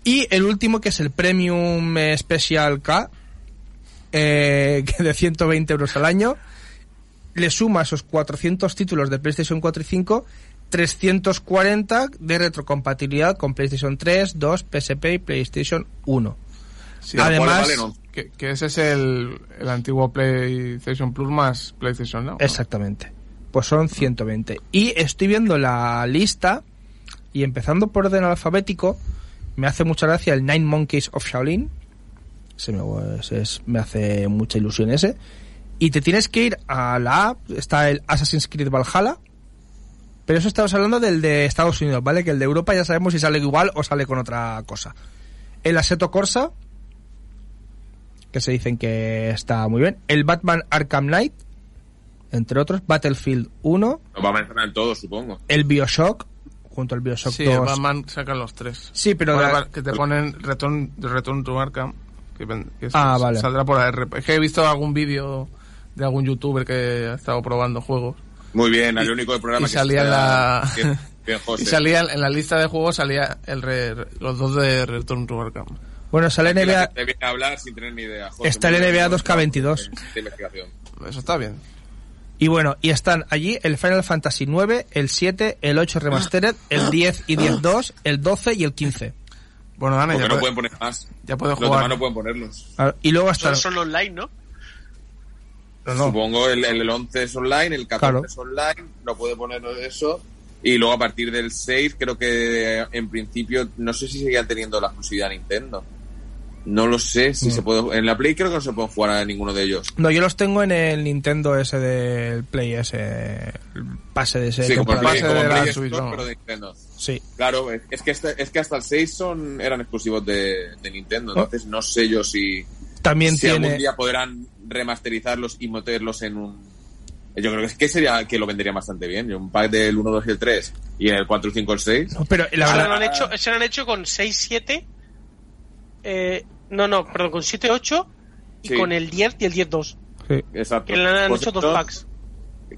Y el último, que es el Premium Special K, eh, que de 120 euros al año, le suma esos 400 títulos de PlayStation 4 y 5, 340 de retrocompatibilidad con PlayStation 3, 2, PSP y PlayStation 1. Sí, De los cuales Además, valen 11. que, que ese es el, el antiguo PlayStation Plus más PlayStation Now. ¿no? Exactamente. Pues son 120. Y estoy viendo la lista y empezando por orden alfabético, me hace mucha gracia el Nine Monkeys of Shaolin. Se me, es- me hace mucha ilusión ese. Y te tienes que ir a la app, está el Assassin's Creed Valhalla. Pero eso estamos hablando del de Estados Unidos, ¿vale? Que el de Europa ya sabemos si sale igual o sale con otra cosa. El Assetto Corsa, que se dicen que está muy bien. El Batman Arkham Knight, entre otros. Battlefield 1, Nos va a mencionar todo, supongo. el Bioshock, junto al Bioshock Sí, 2. el Batman sacan los tres. Sí, pero la- que te ponen Return, Return to Arkham. Que, ven- que Ah, vale. Saldrá por AR. Es que he visto algún vídeo de algún youtuber que ha estado probando juegos. Muy bien, el Y- único del programa y que salía se la- Bien, bien, José. Y salía en la lista de juegos salía el re- los dos de Return to Arkham. Bueno, sale la NBA, gente viene a hablar sin tener ni idea. José, Está el NBA muy 2K22. bien, de investigación. Eso está bien. y bueno, y están allí el Final Fantasy 9, el 7, el 8 Remastered, el 10 y 10.2, el 12 y el 15. Bueno, Dani, ya, no puede- pueden poner más. ya puedes Los jugar. demás no pueden ponerlos. Ah, Y luego están... Son, son online, ¿no? No. Supongo el, el 11 es online, el 14 Claro. es online, no puede poner eso. Y luego a partir del 6 creo que en principio no sé si seguían teniendo la exclusividad Nintendo. No lo sé si Mm. se puede... En la Play creo que no se puede jugar a ninguno de ellos. No, yo los tengo en el Nintendo ese del Play ese, el pase de ese Sí, como el. Play, como de Play Switch, Store, vamos. pero de Nintendo. Sí. Claro, es que, hasta, es que hasta el 6 son, eran exclusivos de, de Nintendo, Oh. entonces no sé yo si, También si algún tiene... día podrán remasterizarlos y meterlos en un... Yo creo que, es que sería que lo venderían bastante bien. Un pack del 1, 2 y el 3 y el 4, el 5 y el 6. No, pero la Se lo verdad... han hecho, se lo han hecho con 6, 7. Eh, no, no, perdón, con 7, 8 y Sí. con el 10 y el 10, 2. sí. Exacto. Que le han Pues hecho dos packs.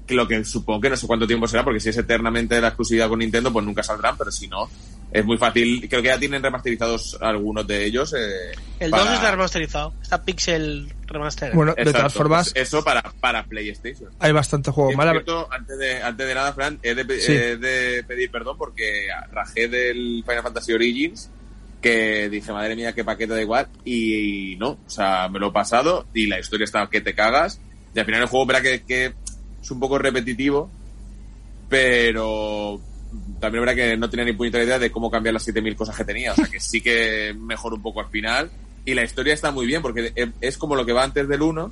que Lo que supongo que no sé cuánto tiempo será, porque si es eternamente la exclusividad con Nintendo, pues nunca saldrán, pero si no, es muy fácil. Creo que ya tienen remasterizados algunos de ellos. eh, El para- 2 está remasterizado. Está Pixel Remaster. Bueno, de todas formas, pues eso para, para PlayStation. hay bastante juego Por mal. cierto, antes de, antes de nada, Fran, he de, pe- Sí. he de pedir perdón porque rajé del Final Fantasy Origins que dije, madre mía, qué paquete da igual. Y, no, o sea, me lo he pasado y la historia está que te cagas. Y al final el juego, verá que, que es un poco repetitivo, pero también verá que no tenía ni puñetera idea de cómo cambiar las 7000 cosas que tenía. O sea, que sí que mejoró un poco al final. Y la historia está muy bien porque es- como lo que va antes del 1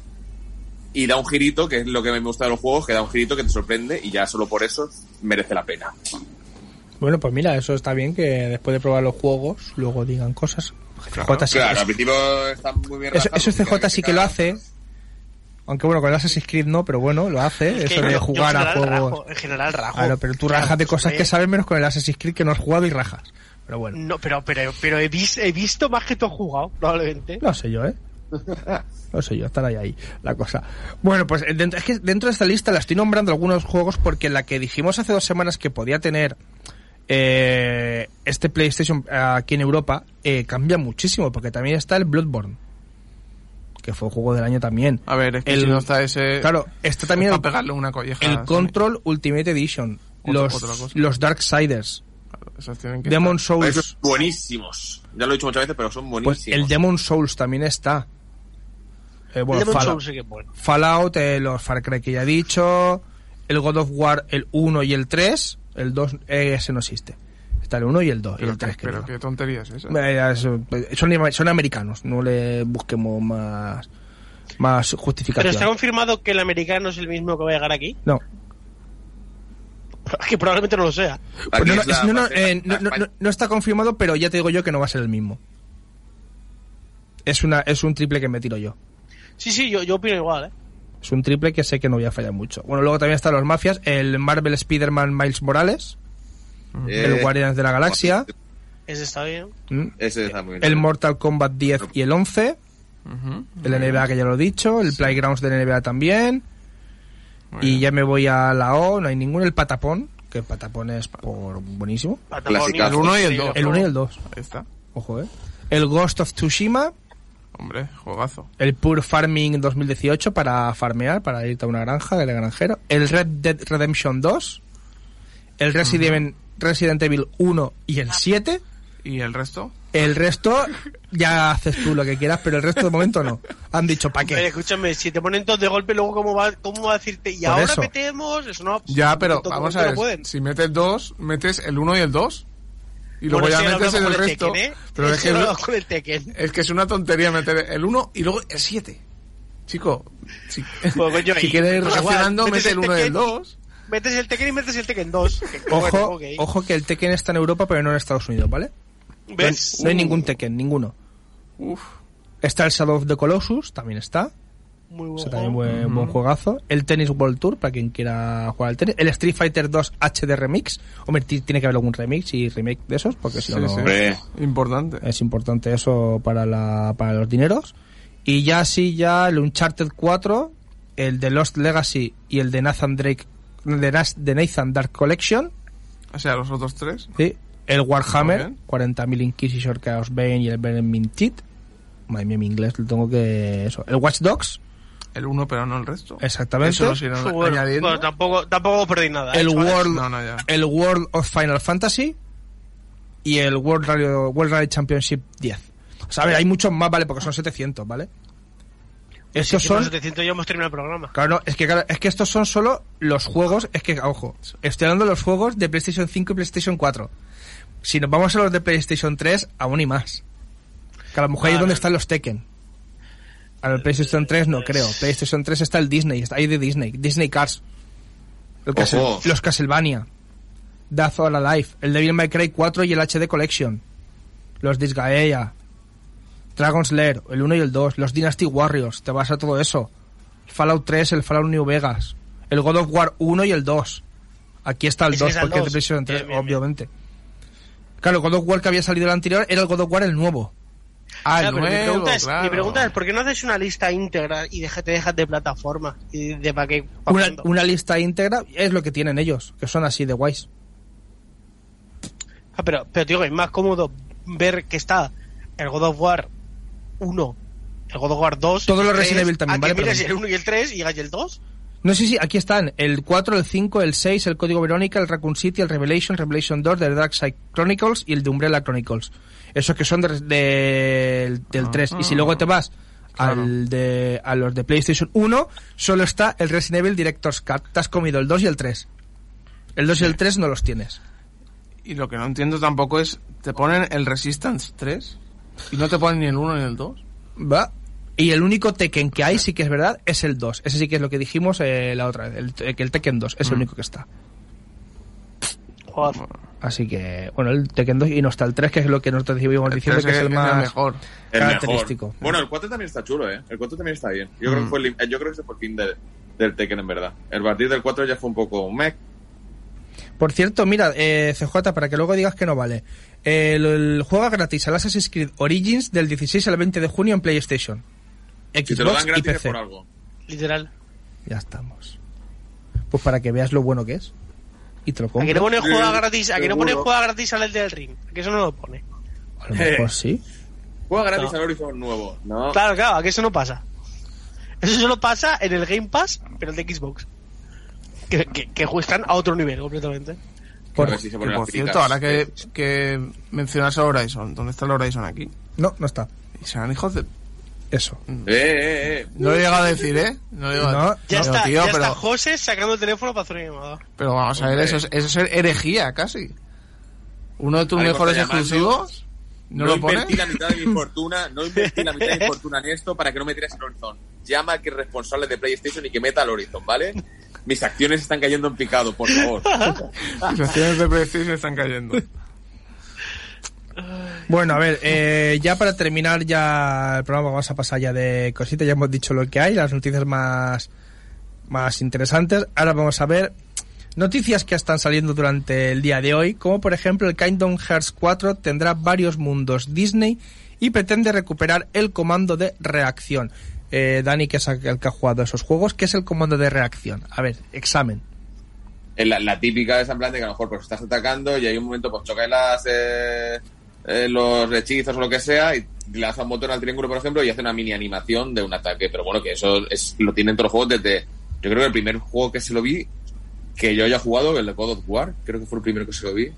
y da un girito, que es lo que me gusta de los juegos, que da un girito que te sorprende y ya solo por eso merece la pena. Bueno, pues mira, eso está bien que después de probar los juegos luego digan cosas. CJ sí, claro, al principio está muy bien eso, relajado, eso CJ sí que lo hace. Aunque bueno, con el Assassin's Creed no, pero bueno, lo hace. Es que eso de yo- jugar a juegos. en general rajo. Claro, pero tú rajas de cosas que sabes menos con el Assassin's Creed que no has jugado y rajas. Pero bueno, No, pero, pero, pero he, vis- he visto más que tú has jugado, probablemente. no sé yo, ¿eh? No sé yo, estar ahí, ahí la cosa. Bueno, pues eh, dentro, es que dentro de esta lista la estoy nombrando algunos juegos porque la que dijimos hace dos semanas que podía tener eh, este PlayStation eh, aquí en Europa eh, cambia muchísimo porque también está el Bloodborne, que fue juego del año también. A ver, es que El- si no está ese... Claro, está también a el, pegarle una colleja. el. Control Ultimate Edition, Otra- los, los Darksiders, esos tienen que Demon estar. Souls. Esos buenísimos. Ya lo he dicho muchas veces, pero son Pues buenísimos. el Demon Souls también está. Eh, bueno, Demon Fallout, Souls sí que es bueno. Fallout, eh, los Far Cry que ya he dicho, el God of War, el 1 y el 3, el 2, eh, ese no existe. Está el 1 y el 2 y Pero, el 3 qué, que pero qué tontería es esa. Son, son americanos, no le busquemos más, más Pero justificación. está confirmado que el americano es el mismo que va a llegar aquí. No, Que probablemente no lo sea. Pues es eh, no está confirmado, pero ya te digo yo que no va a ser el mismo. Es, una, es un triple que me tiro yo. Sí, sí, yo, yo opino igual, ¿eh? Es un triple que sé que no voy a fallar mucho. Bueno, luego también están los mafias, el Marvel Spider-Man Miles Morales, el Eh, Guardianes de la Galaxia, Ese está bien. ¿m? Ese está muy bien. el Mortal Kombat 10 y el 11, Ujú. el NBA que ya lo he dicho, el Playgrounds de NBA también, Muy y bien. ya me voy a la O, no hay ninguno, el Patapón, que el Patapón es por buenísimo, Clasicazo. El uno y el dos. el 1 y el 2, Ahí está. ojo, eh. El Ghost of Tsushima, Hombre, juegazo. el Pure Farming 2018 para farmear, para irte a una granja de granjero, el Red Dead Redemption 2, el Resident, Resident Evil 1 y el 7. ¿Y el resto? El resto ya haces tú lo que quieras, pero el resto de momento no. Han dicho, ¿para qué? Pero escúchame, si te ponen todos de golpe, luego cómo va, cómo va a decirte, y Por ahora eso. metemos, eso no. Ya, pero vamos a ver, si metes dos, metes el 1 y el 2. Y luego bueno, ya metes el, el resto. Tekken, ¿eh? Pero es que, es, es que, es una tontería meter el 1 y luego el 7. Chico, si, pues, coño, si quieres ir pues relacionando, mete el 1 y el 2. Metes el Tekken y metes el Tekken 2. que- Ojo, bueno, ojo que el Tekken está en Europa, pero no en Estados Unidos, ¿vale? No hay, ¿Ves? no hay ningún Tekken, ninguno. Uf. Está el Shadow of the Colossus, también está. Muy O bueno. sea, también buen, buen juegazo. El Tennis World Tour, para quien quiera jugar al tenis. El Street Fighter 2 HD Remix. Hombre, ti- tiene que haber algún remix y remake de esos, porque si no, Sí, no- Importante. es importante eso para, la, para los dineros. Y ya sí, ya el Uncharted 4, el de Lost Legacy y el de Nathan Drake, de, Nathan Dark Collection. O sea, los otros tres. ¿sí? El Warhammer, Muy bien. 40.000 Inquisitor Chaos Bane y el Vermin Cheat. Madre mía, mi inglés lo tengo que... Eso. El Watch Dogs, El uno, pero no el resto. exactamente. Eso lo siguen Bueno, añadiendo. bueno, tampoco, tampoco perdí nada. ¿eh, el chavales? World, No, no, el World of Final Fantasy y el World Rally, World Rally Championship 10. O sea, a ver, hay muchos más, ¿vale? Porque son 700, ¿vale? Estos son... 700 ya hemos terminado el programa. Claro, no, es que, claro, es que estos son solo los juegos, es que, ojo, estoy hablando de los juegos de PlayStation 5 y PlayStation 4. Si nos vamos a los de PlayStation 3, aún y más. Que a lo mejor ahí es Vale. donde están los Tekken. A el PlayStation 3 no creo. PlayStation 3 está el Disney, está ahí de Disney. Disney Cars. El Castle- los Castlevania. Death or Alive. El Devil May Cry 4 y el HD Collection. Los Disgaea. Dragon's Lair, el 1 y el 2. Los Dynasty Warriors. Te vas a todo eso. Fallout 3, el Fallout New Vegas. El God of War 1 y el 2. Aquí está el Ese 2 es el porque es de 2. PlayStation 3, Bien, bien, bien. obviamente. Claro, el God of War que había salido el anterior era el God of War el nuevo. Ah, Claro, el pero mi, nuevo, pregunta es, claro. mi pregunta es, ¿por qué no haces una lista íntegra y deja- te dejas de plataforma? ¿Y de para qué? pa' Una, una lista íntegra es lo que tienen ellos, que son así de guays. Ah, pero, pero digo, es más cómodo ver que está el God of War 1, el God of War 2. Todos los Resident 3, Evil también, a ¿vale? Perdón. el 1 y el 3 y digas el 2. No, sí, sí, aquí están. El 4, el 5, el 6, el Código Verónica, el Raccoon City, el Revelation, Revelation 2, The Dark Side Chronicles y el de Umbrella Chronicles. Esos que son de- de- del 3. Y si luego te vas Claro. al de, a los de PlayStation 1, solo está el Resident Evil Director's Cut. Te has comido el 2 y el 3. El 2 y el 3 no los tienes. Y lo que no entiendo tampoco es, te ponen el Resistance 3 y no te ponen ni el 1 ni el 2. Va. Y el único Tekken que hay, sí que es verdad, es el 2. Ese sí que es lo que dijimos eh, la otra vez. El, que el Tekken 2 es el Mm. único que está. Joder. Así que, bueno, el Tekken 2 y no está el 3, que es lo que nosotros íbamos diciendo que es el más mejor. El característico. mejor. Bueno, el 4 también está chulo, ¿eh? El 4 también está bien. Yo, creo, Mm. que fue el, yo creo que ese fue el fin del, del Tekken, en verdad. El partir del 4 ya fue un poco meh. Por cierto, mira, eh, CJ, para que luego digas que no vale. El, el juego gratis al Assassin's Creed Origins del 16 al 20 de junio en PlayStation. Si te lo Xbox dan y gratis PC. por algo. Literal. Ya estamos. Pues para que veas lo bueno que es. Y te lo ¿A que no compro. pone Sí, juega gratis? ¿A que no pone seguro. juega gratis al del ring? ¿A que eso no lo pone? A lo mejor sí. Juega gratis No. al Horizon nuevo. No. Claro, claro, ¿a que eso no pasa? Eso solo pasa en el Game Pass, pero el de Xbox. Que, que, que están a otro nivel completamente. Si Que, por cierto, ahora que, que mencionas a Horizon, ¿dónde está el Horizon aquí? No, no está. Y serán hijos de... Eso. Eh, eh, eh. No lo he llegado a decir, ¿eh? No lo he llegado a No, decir. Ya, Pero, está, tío, ya pero, está José sacando el teléfono para hacer una llamada. pero vamos a ver, eso es, eso es herejía casi. Uno de tus mejores exclusivos, ¿no, No, lo pones? la mitad de mi fortuna, no invertí la mitad de mi fortuna en esto para que no me tires el Horizon. Llama que es responsable de PlayStation y que meta al Horizon, ¿vale? Mis acciones están cayendo en picado, por favor. Las acciones de PlayStation están cayendo. Bueno, a ver, eh, ya para terminar ya el programa vamos a pasar ya de cositas, ya hemos dicho lo que hay, las noticias más, más interesantes. Ahora vamos a ver noticias que están saliendo durante el día de hoy, como por ejemplo el Kingdom Hearts 4 tendrá varios mundos Disney y pretende recuperar el comando de reacción. Eh, Dani, que es el que ha jugado esos juegos, ¿qué es el comando de reacción? A ver, examen. La, la típica es en plan de que a lo mejor pues estás atacando y hay un momento pues chocas las eh, eh, los hechizos o lo que sea y le das un botón al triángulo por ejemplo y hace una mini animación de un ataque pero bueno que eso es lo tienen todos los juegos desde yo creo que el primer juego que se lo vi que yo haya jugado el de God of War creo que fue el primero que se lo vi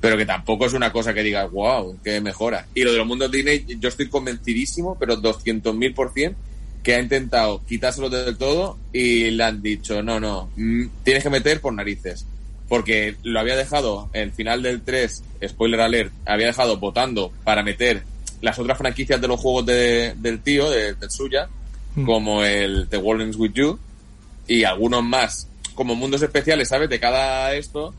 pero que tampoco es una cosa que digas wow que mejora y lo de los mundos Disney yo estoy convencidísimo pero 200.000 por cien que ha intentado quitárselo del todo y le han dicho, no, no, mm, tienes que meter por narices. Porque lo había dejado, el final del 3, spoiler alert, había dejado votando para meter las otras franquicias de los juegos de- del tío, de, del suya, Mm. como el The World With You, y algunos más, como mundos especiales, ¿sabes? De cada esto,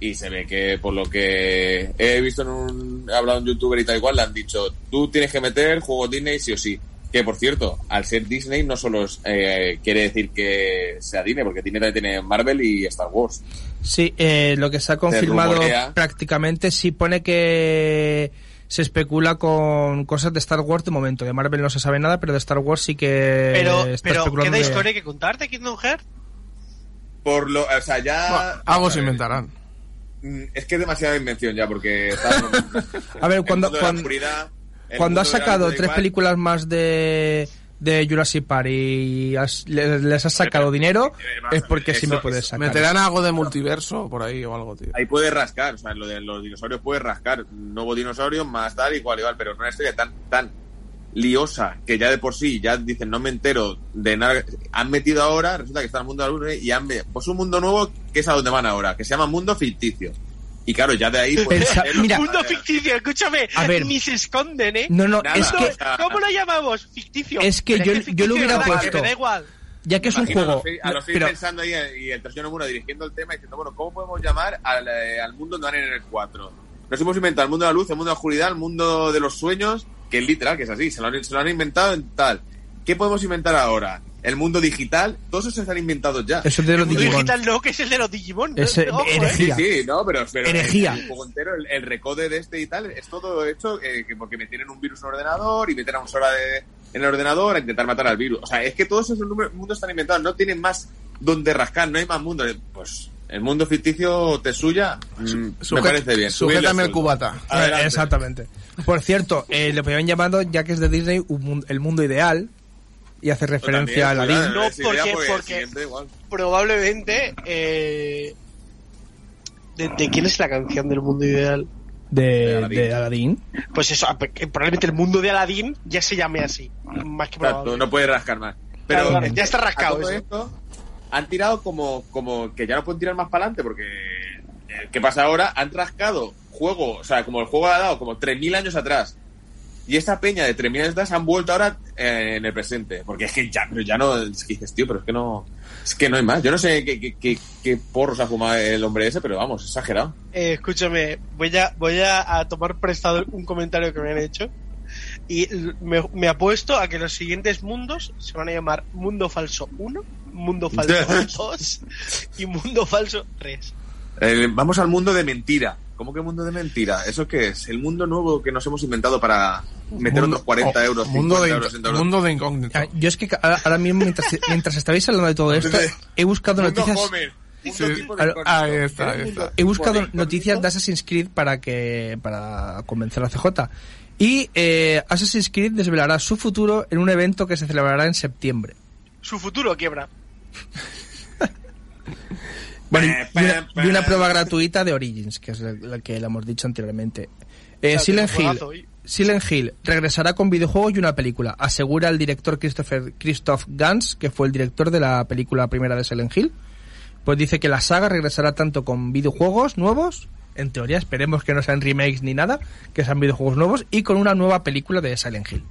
y se ve que por lo que he visto en un, he hablado en youtuber y tal igual, le han dicho, tú tienes que meter juegos Disney sí o sí. Que por cierto, al ser Disney no solo es, eh, quiere decir que sea Disney, porque Disney también tiene Marvel y Star Wars. Sí, eh, lo que se ha confirmado prácticamente sí pone que se especula con cosas de Star Wars de momento. De Marvel no se sabe nada, pero de Star Wars sí que Pero, está pero especulando ¿queda de- historia que contarte, Kingdom Hearts? Por lo, o sea, ya... Bueno, algo se inventarán. Mm, Es que es demasiada invención ya, porque... A ver, el cuando- mundo de la cuando- Cuando has sacado tres igual, películas más de, de Jurassic Park y has- les has sacado dinero, es porque sí eso- me puedes sacar. Meterán algo de multiverso por ahí o algo, tío. Ahí puedes rascar, o sea, lo de los dinosaurios puedes rascar. Nuevo dinosaurio, más tal y cual igual, pero no una historia tan, tan liosa que ya de por sí ya dicen no me entero de nada. Han metido ahora, resulta que está el mundo de la luz y han pues un mundo nuevo que es a donde van ahora, que se llama mundo ficticio. Y claro, ya de ahí pues, Pensa- es lo- mira, Mundo ficticio, escúchame. A ver. Ni se esconden, ¿eh? No, no, Nada. es que. ¿Cómo lo llamamos? Ficticio. Es que yo- ficticio yo lo hubiera es puesto. que Me da igual. ya que es un Imagino juego, A los a los pero pensando ahí y el tercer número dirigiendo el tema y diciendo, bueno, ¿cómo podemos llamar al, eh, al mundo van en el 4? Nos hemos inventado el mundo de la luz, el mundo de la oscuridad, el mundo de los sueños, que es literal, que es así, se lo han, se lo han inventado en tal. ¿Qué podemos inventar ahora? El mundo digital, todos esos están inventados ya. eso es de los El mundo Digimon. digital no, que es el de los Digimon. ¿no? Ese- Ojo, ¿eh? herejía. Sí, sí, no, pero, pero Herejía. El, entero, el, el recode de este y tal, es todo hecho eh, que porque me tienen un virus en el ordenador y meten a un Sora de, en el ordenador a intentar matar al virus. O sea, es que todos esos mundos están inventados, no tienen más donde rascar, no hay más mundos. Pues El mundo ficticio te suya, mm, me parece bien. Sujétame el cubata. Adelante. Exactamente. Por cierto, eh, le habían llamado, ya que es de Disney, un el mundo ideal. Y hace Pues referencia a también, Aladdin. cuidado, No, porque- pues, porque-. Probablemente. Eh, ¿de, de quién es la canción del mundo ideal? De, de Aladdin. Pues eso, probablemente el mundo de Aladdin ya se llame así. Más que Exacto, no puedes rascar más. Pero Claro, ya está rascado a todo eso. esto, han tirado como, como que ya no pueden tirar más para adelante porque eh, ¿qué pasa ahora? Han rascado juego, o sea, como el juego ha dado como 3.000 años atrás. Y esa peña de 3.000 años atrás han vuelto ahora eh, en el presente. Porque es que ya, ya no, es dices, tío, pero es que no, es que no hay más. Yo no sé qué, qué, porros ha fumado el hombre ese, pero vamos, exagerado. Eh, escúchame, voy a, voy a, tomar prestado un comentario que me han hecho. Y me, me apuesto a que los siguientes mundos se van a llamar Mundo Falso 1, Mundo Falso 2 y Mundo Falso 3. Eh, vamos al mundo de mentira. ¿Cómo que mundo de mentira? ¿Eso qué es? El mundo nuevo que nos hemos inventado para meter Mundo- otros 40 oh, euros, 50 mundo, de, euros en dólares. mundo de incógnito. Yo es que ahora, mismo, mientras, mientras estabais hablando de todo esto, he buscado Mundo noticias. Homer, Sí. Ah, ahí está, ¿Eres ahí está. He buscado noticias de? Assassin's Creed para que para convencer a CJ. Y eh, Assassin's Creed desvelará su futuro en un evento que se celebrará en septiembre. Su futuro quiebra. Bueno, y, Eh, una, y prueba gratuita de Origins, que es la, la que le hemos dicho anteriormente. Eh, Claro, Silent, Hill, juegazo, Silent Hill regresará con videojuego y una película, asegura el director Christopher Christoph Gans, que fue el director de la película primera de Silent Hill. Pues dice que la saga regresará tanto con videojuegos nuevos, en teoría esperemos que no sean remakes ni nada, que sean videojuegos nuevos, y con una nueva película de Silent Hill.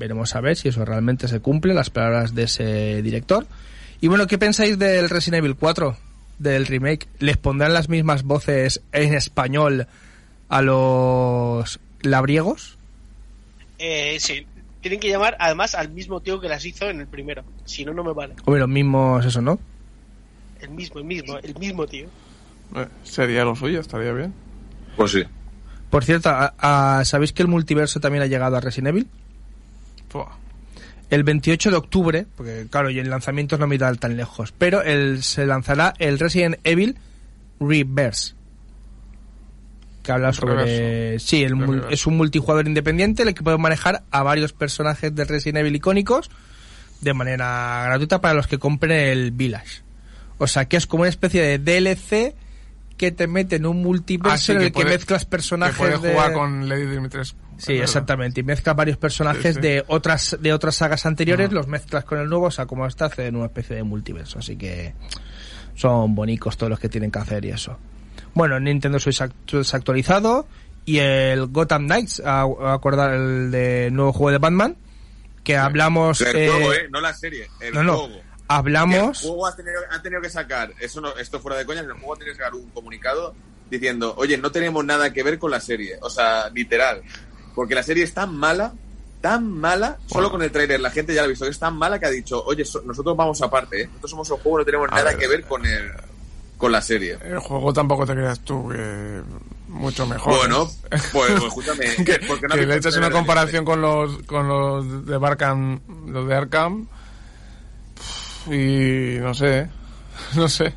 Veremos a ver si eso realmente se cumple, las palabras de ese director. Y bueno, ¿qué pensáis del Resident Evil 4? Del remake. ¿Les pondrán las mismas voces en español a los labriegos? Eh, sí, tienen que llamar además al mismo tío que las hizo en el primero. Si no, no me vale. Hombre, los mismos, eso, ¿no? El mismo, el mismo, el mismo tío. Eh, sería lo suyo, estaría bien. Pues sí. Por cierto, ¿sabéis que el multiverso también ha llegado a Resident Evil? El 28 de octubre, porque claro, y el lanzamiento no me da tan lejos, pero el, se lanzará el Resident Evil Reverse. Que habla sobre... Sí, el es un multijugador independiente en el que puedes manejar a varios personajes de Resident Evil icónicos de manera gratuita para los que compren el Village. O sea, que es como una especie de DLC que te mete en un multiverso Ah, sí, en el que mezclas personajes que puedes de... jugar con Lady Dimitrescu. Sí, exactamente. Y mezclas varios personajes Sí, sí. de otras de otras sagas anteriores, los mezclas con el nuevo, o sea, como está hacen una especie de multiverso. Así que son bonicos todos los que tienen que hacer y eso. Bueno, Nintendo Switch actu- se ha actualizado y el Gotham Knights, a, a acordar el de nuevo juego de Batman, que hablamos... El eh, juego, ¿eh? No la serie. El no, no, juego. Hablamos... El juego ha tenido, ha tenido que sacar, eso no, esto fuera de coña, el juego ha tenido que sacar un comunicado diciendo, oye, no tenemos nada que ver con la serie. O sea, literal. Porque la serie es tan mala, tan mala, solo con el trailer la gente ya la ha visto, que es tan mala que ha dicho, oye, so- nosotros vamos aparte, ¿eh? nosotros somos un juego, no tenemos A nada ver, que ver con el con la serie. El juego tampoco te creas tú que mucho mejor. Bueno, pues, pues, escúchame, que, porque no que le echas una comparación con los con los de los de Arkham y no sé, no sé.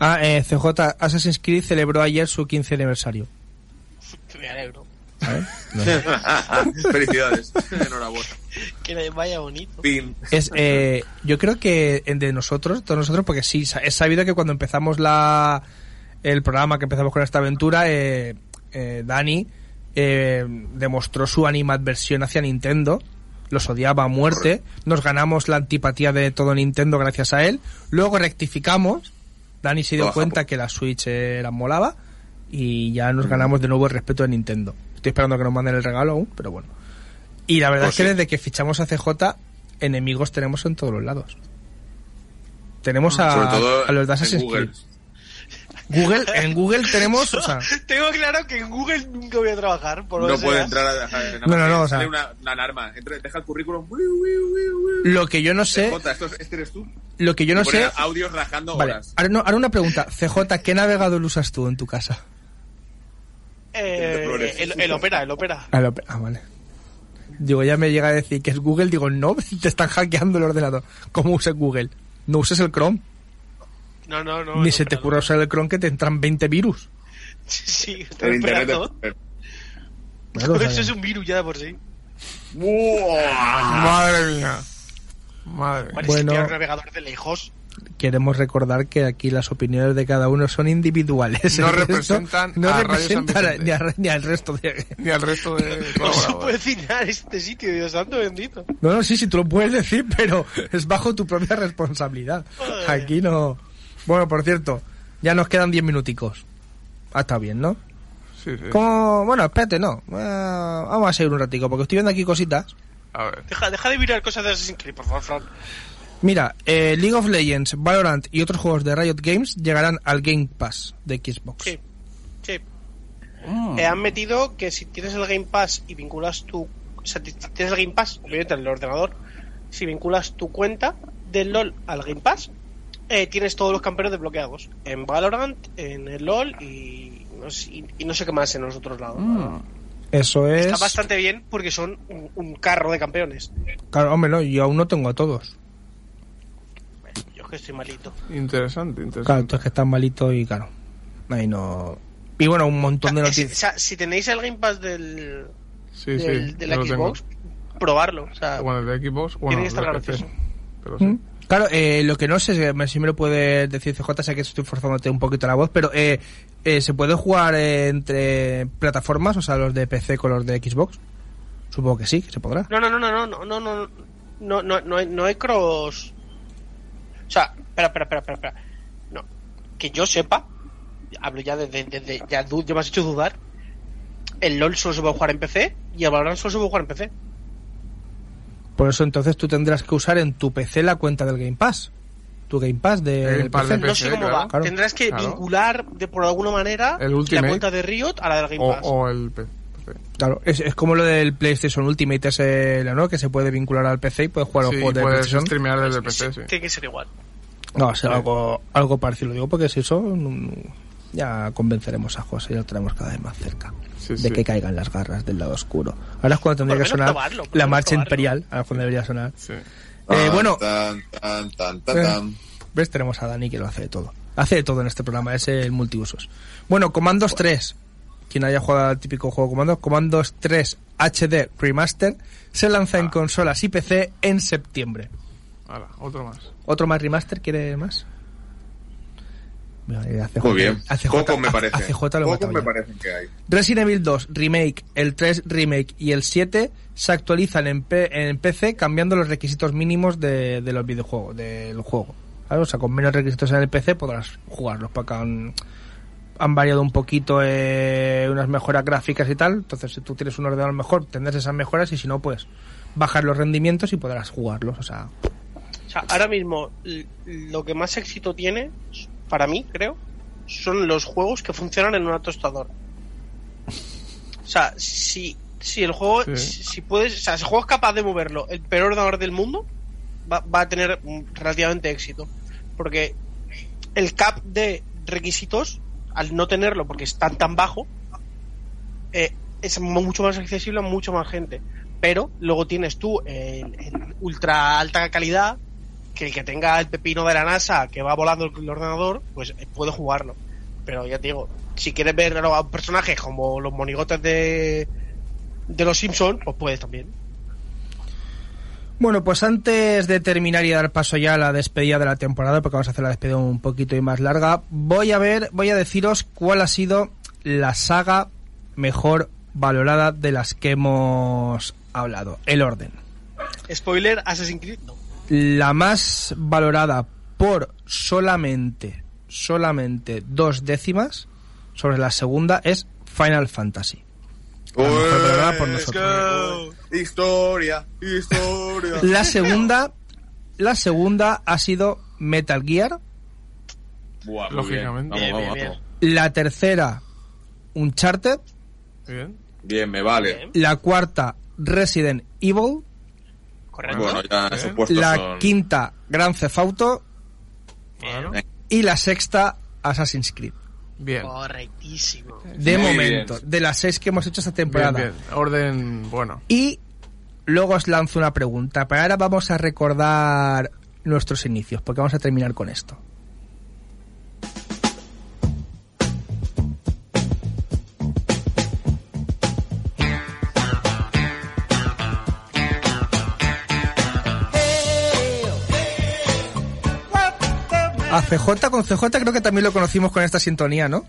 Ah, eh, CJ Assassin's Creed celebró ayer su 15 aniversario. Me alegro. Felicidades, enhorabuena. Que le vaya bonito. Es, eh, yo creo que de nosotros, todos nosotros, porque sí, es sabido que cuando empezamos la el programa, que empezamos con esta aventura, eh, eh, Dani eh, demostró su animadversión hacia Nintendo, los odiaba a muerte, nos ganamos la antipatía de todo Nintendo gracias a él, luego rectificamos, Dani se dio cuenta Japón. que la Switch era molaba y ya nos ganamos de nuevo el respeto de Nintendo. Estoy esperando que nos manden el regalo aún, pero bueno. Y la verdad Pues es que sí. desde que fichamos a CJ, enemigos tenemos en todos los lados. Tenemos a, los de Assassin's Google. Creed. Google, en Google tenemos, o sea, Tengo claro que en Google nunca voy a trabajar. Por No sea. entrar a dejar en No, no, no, o sale sea- una, una alarma. Entra- deja el currículum. Lo que yo no sé, Jota, esto, este eres tú. lo que yo no sé, audios rajando vale, horas. ahora, no, ahora una pregunta, CJ, ¿qué navegador usas tú en tu casa? Eh, el, el Opera, el Opera. Ah, ah, vale. Digo, ya me llega a decir que es Google, digo, no, te están hackeando el ordenador. ¿Cómo usas Google? No uses el Chrome. No, no, no. Ni no, se te ocurra usar el cron que te entran 20 virus. Sí, sí, estoy El internet Eso es un virus ya de por sí. Madre mía. Madre mía. Parece Bueno. un navegador de lejos. Queremos recordar que aquí las opiniones de cada uno son individuales. No El representan no a Radio representan San a- ni, a- ni al resto de... Ni al resto de No se puede decir nada en este sitio, Dios santo bendito. No, no, sí, sí, tú lo puedes decir, pero es bajo tu propia responsabilidad. Aquí no... Bueno, por cierto, ya nos quedan 10 minuticos. Ah, está bien, ¿no? Sí, sí. Como... Bueno, espérate, no. Eh, vamos a seguir un ratico, porque estoy viendo aquí cositas. A ver. Deja, deja de mirar cosas de Assassin's Creed, por favor, Fran. Mira, eh, League of Legends, Valorant y otros juegos de Riot Games llegarán al Game Pass de Xbox. Sí, sí. Eh, han metido que si tienes el Game Pass y vinculas tu... O sea, tienes el Game Pass, obviamente en el ordenador, si vinculas tu cuenta del LOL al Game Pass, eh, tienes todos los campeones desbloqueados. En Valorant, en el LOL y no sé, y, y no sé qué más en los otros lados. Eso es... Está bastante bien porque son un, un carro de campeones. Claro, hombre, no, yo aún no tengo a todos. Yo es que estoy malito. Interesante, Claro, interesante. entonces que están malitos y claro. Ahí no... Y bueno, un montón de O sea, si, o noticias. sea, si tenéis el Game Pass del, Sí, del, sí. del. Xbox, probarlo. O sea, Bueno, el de Xbox, bueno, tiene que estar. Pero sí. ¿Mm? Claro, eh, lo que no sé, si me- lo puede decir CJ, sé que estoy forzándote un poquito la voz, pero eh, eh, ¿se puede jugar eh, entre plataformas, o sea, los de PC con los de Xbox? Supongo que sí, que se podrá. No, no, no, no, no, no, no, no, no, no, hay, no hay cross. O sea, espera, espera, espera, espera, espera. No, que yo sepa, hablo ya desde, desde ya, du- ya me has hecho dudar. El LOL solo se puede jugar en PC y el Valorant solo se puede jugar en PC. Por eso entonces tú tendrás que usar en tu PC la cuenta del Game Pass. Tu Game Pass de, El PC. No sé cómo claro. va. Claro. Tendrás que Claro. vincular de por alguna manera El la cuenta de Riot a la del Game O, Pass. o el PC. Claro, es, es como lo del PlayStation Ultimate ese, ¿no? Que se puede vincular al PC y puedes jugar a los Sí, juegos de puedes PlayStation. streamear desde Sí, PC, sí. Tiene que ser igual. No, será algo, algo parecido, lo digo, porque si eso ya convenceremos a José y lo tenemos cada vez más cerca Sí, de sí. que caigan las garras del lado oscuro. Ahora es cuando tendría que sonar probarlo, la marcha probarlo. imperial, ahora es cuando debería sonar. Sí. Eh, Tan, bueno, Tan, tan, tan, tan, Eh, tan. ves, tenemos a Dani que lo hace de todo. Hace de todo en este programa, es el multiusos. Bueno, Comandos 3. Quien haya jugado al típico juego Comandos, Comandos 3 HD Remaster se lanza en consolas y PC en septiembre. Hala, otro más. ¿Otro más remaster? ¿Quiere más? Eh, ACJ, Muy bien. ACJ, Pocos me parece. ACJ lo Pocos me ya. parecen que hay. Resident Evil 2 Remake, el 3 Remake y el 7 se actualizan en, P- en PC cambiando los requisitos mínimos de, de los videojuegos, del juego. ¿Vale? O sea, con menos requisitos en el PC podrás jugarlos, porque han, han variado un poquito eh, unas mejoras gráficas y tal. Entonces, si tú tienes un ordenador mejor, tendrás esas mejoras y si no, pues bajar los rendimientos y podrás jugarlos. O sea, O sea, ahora mismo lo que más éxito tiene, para mí, creo, son los juegos que funcionan en una tostadora. O sea, si, si el juego, Sí. si, si puedes, o sea, si el juego es capaz de moverlo, el peor ordenador del mundo va, va a tener relativamente éxito. Porque el cap de requisitos, al no tenerlo porque es tan tan bajo, eh, es mucho más accesible a mucho más gente. Pero luego tienes tú en, en ultra alta calidad que el que tenga el pepino de la NASA que va volando el, el ordenador, pues eh, puede jugarlo. Pero ya te digo, si quieres ver a un personaje como los monigotes de, de los Simpsons, pues puedes también. Bueno, pues antes de terminar y dar paso ya a la despedida de la temporada, porque vamos a hacer la despedida un poquito y más larga, voy a ver, voy a deciros cuál ha sido la saga mejor valorada de las que hemos hablado. El orden. Spoiler, Assassin's Creed, no. La más valorada por solamente, solamente dos décimas sobre la segunda es Final Fantasy. La mejor valorada por. Historia, historia. La segunda, la segunda ha sido Metal Gear. Buah, Lógicamente. Bien. Vamos, Bien, vamos, bien, vamos. La tercera, Uncharted. Bien. Bien, me vale. Bien. La cuarta, Resident Evil. Correcto. Bueno, ya La son... quinta, Grand Theft Auto. Claro. Y la sexta, Assassin's Creed. Bien. Correctísimo. De Muy momento, bien. de las seis que hemos hecho esta Bien, temporada. bien. Orden, bueno. Y luego os lanzo una pregunta. Pero ahora vamos a recordar nuestros inicios, porque vamos a terminar con esto. A CJ, con CJ creo que también lo conocimos con esta sintonía, ¿no?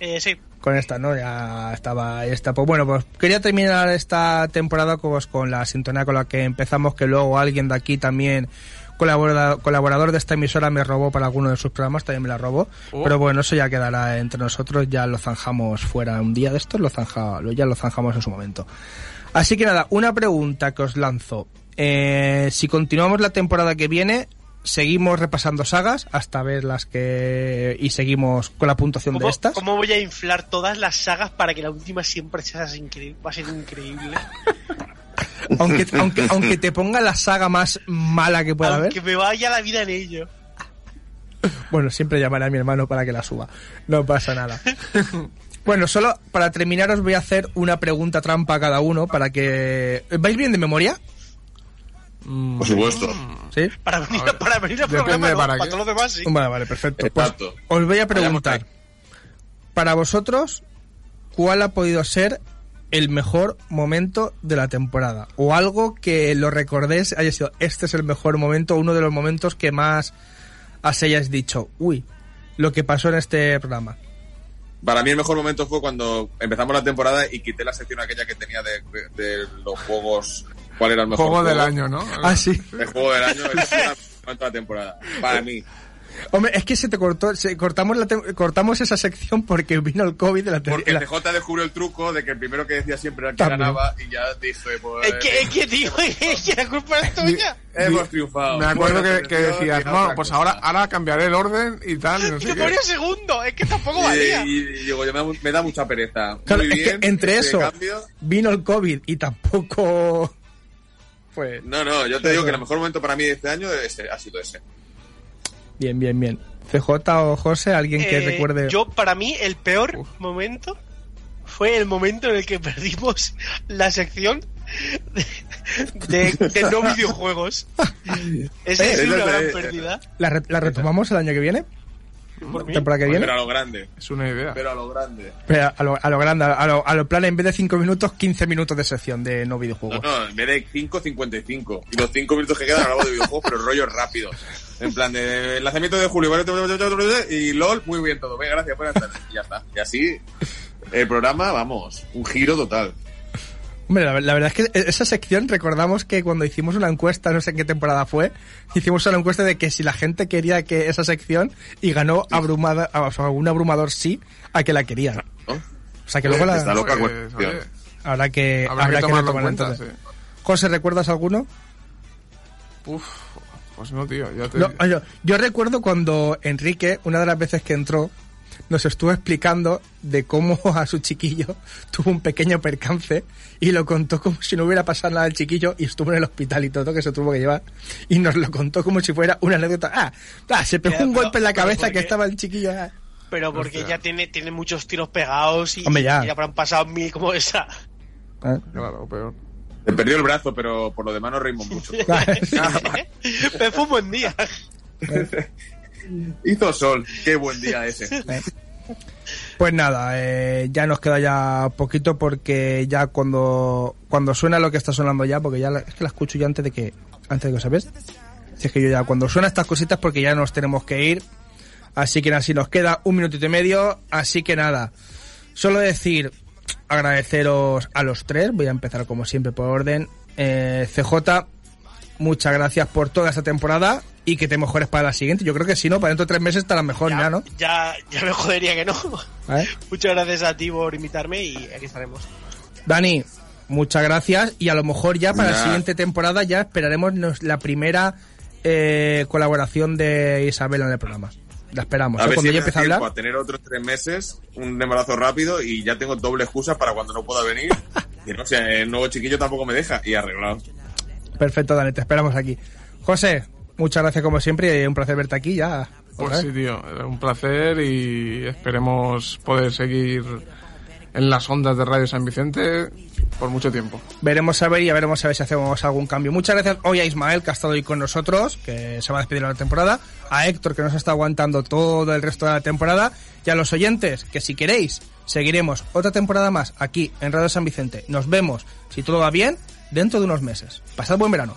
Eh, sí, Con esta, ¿no? Ya estaba, ahí está. Pues bueno, pues quería terminar esta temporada pues, con la sintonía con la que empezamos, que luego alguien de aquí también, colaborador, colaborador de esta emisora, me robó para alguno de sus programas, también me la robó. Oh. Pero bueno, eso ya quedará entre nosotros, ya lo zanjamos fuera un día de estos, lo zanja, lo- ya lo zanjamos en su momento. Así que nada, una pregunta que os lanzo. Eh, si continuamos la temporada que viene, seguimos repasando sagas hasta ver las que... y seguimos con la puntuación de ¿Cómo, estas. cómo voy a inflar todas las sagas para que la última siempre sea increíble? Va a ser increíble. aunque, aunque, aunque te ponga la saga más mala que pueda Aunque haber. me vaya la vida en ello. Bueno, siempre llamaré a mi hermano para que la suba. No pasa nada. Bueno, solo para terminar os voy a hacer una pregunta trampa a cada uno para que... ¿Vais bien de memoria? Por supuesto. ¿Sí? Para venir, A ver, para venir al programa, de no, para todos los demás sí. Vale, vale, perfecto. Pues os voy a preguntar, para vosotros, ¿cuál ha podido ser el mejor momento de la temporada? O algo que lo recordéis, haya sido, este es el mejor momento, uno de los momentos que más os hayáis dicho, uy, lo que pasó en este programa. Para mí el mejor momento fue cuando empezamos la temporada y quité la sección aquella que tenía de, de los juegos. ¿Cuál era el mejor Juego del año, ¿no? Ah, sí. El juego del año es la temporada. Para mí. Hombre, es que se te cortó, se, cortamos, la tem- cortamos esa sección porque vino el COVID de la Porque la- CJ descubrió el truco de que el primero que decía siempre era el que También. ganaba y ya dije, pues. Es que, es que, tío, es que la culpa es tuya. Hemos triunfado. Me acuerdo que, que decías, y no, pues cosa". ahora, ahora cambiaré el orden y tal, y no Y sé te ponía segundo, es que tampoco Y, valía. y- y digo, yo me, da- me da mucha pereza. Claro, Muy es bien. que entre eso cambio. vino el COVID y tampoco fue No, no, yo te digo que el mejor momento para mí de este año es- ha sido ese. bien, bien, bien. CJ o José, alguien que Eh, recuerde. Yo, para mí, el peor momento fue el momento en el que perdimos la sección de, de- de no videojuegos. Esa Eh, es una gran eh, pérdida. ¿La, re- la retomamos el año que viene? Por mí. ¿Temporada que viene? Pero a lo grande. Es una idea. Pero a lo grande. Pero a lo, a lo grande, a lo, a lo plan, en vez de 5 minutos, 15 minutos de sección de no No, videojuegos. no, en vez de 5, 55. Y los 5 minutos que quedan hablamos de videojuegos, pero rollo rápido. En plan de lanzamiento de julio, ¿vale? y LOL, muy bien todo. Venga, gracias, buenas tardes. Y ya está. Y así, el programa, vamos, un giro total. Hombre, la, la verdad es que e-, esa sección, recordamos que cuando hicimos una encuesta, no sé en qué temporada fue, hicimos una encuesta de que si la gente quería que esa sección y ganó abrumada, o sea, un abrumador sí a que la querían. ¿no? O sea que luego Está la, loca Pues, cuestión. habrá que, habrá, habrá que que tomarlo en cuenta, sí. José, ¿recuerdas alguno? Uf, pues no, tío, ya te... No, yo, yo recuerdo cuando Enrique, una de las veces que entró, nos estuvo explicando de cómo a su chiquillo tuvo un pequeño percance y lo contó como si no hubiera pasado nada al chiquillo y estuvo en el hospital y todo que se tuvo que llevar y nos lo contó como si fuera una anécdota. Ah, ah, se pegó Pero- un golpe en la cabeza ¿por que estaba el chiquillo. ah. Pero porque Hostia. ya tiene, tiene muchos tiros pegados y, Hombre, ya. y habrán pasado mil como esa. Ah. Claro, peor. Me perdió el brazo, pero por lo demás nos reímos mucho. Me fue un buen día. Hizo sol. Qué buen día ese. Pues nada, eh, ya nos queda ya poquito porque ya cuando cuando suena lo que está sonando ya, porque ya la- es que la escucho yo antes de que antes de que sabes. Si es que yo ya cuando suena estas cositas porque ya nos tenemos que ir. Así que así nos queda un minutito y medio, así que nada. Solo decir agradeceros a los tres, voy a empezar como siempre por orden. Eh, CJ, muchas gracias por toda esta temporada y que te mejores para la siguiente. Yo creo que si no, para dentro de tres meses estarás mejor ya, ¿no? ya, ya me jodería que no. ¿Vale? Muchas gracias a ti por invitarme y aquí estaremos. Dani, muchas gracias y a lo mejor ya para la siguiente temporada ya esperaremos nos- la primera eh, colaboración de Isabel en el programa. La esperamos. A ¿eh? ver Cuando si ella empiece a hablar. a tener otros tres meses, un embarazo rápido y ya tengo doble excusa para cuando no pueda venir. Y no sé, el nuevo chiquillo tampoco me deja y arreglado. Perfecto, Dani, te esperamos aquí. José, muchas gracias como siempre y un placer verte aquí ya. Pues sí, tío, un placer y esperemos poder seguir en las ondas de Radio San Vicente por mucho tiempo. Veremos a ver y veremos a ver si hacemos algún cambio. Muchas gracias hoy a Ismael que ha estado hoy con nosotros, que se va a despedir de la temporada, a Héctor que nos está aguantando todo el resto de la temporada y a los oyentes que si queréis seguiremos otra temporada más aquí en Radio San Vicente. Nos vemos, si todo va bien, dentro de unos meses. Pasad buen verano.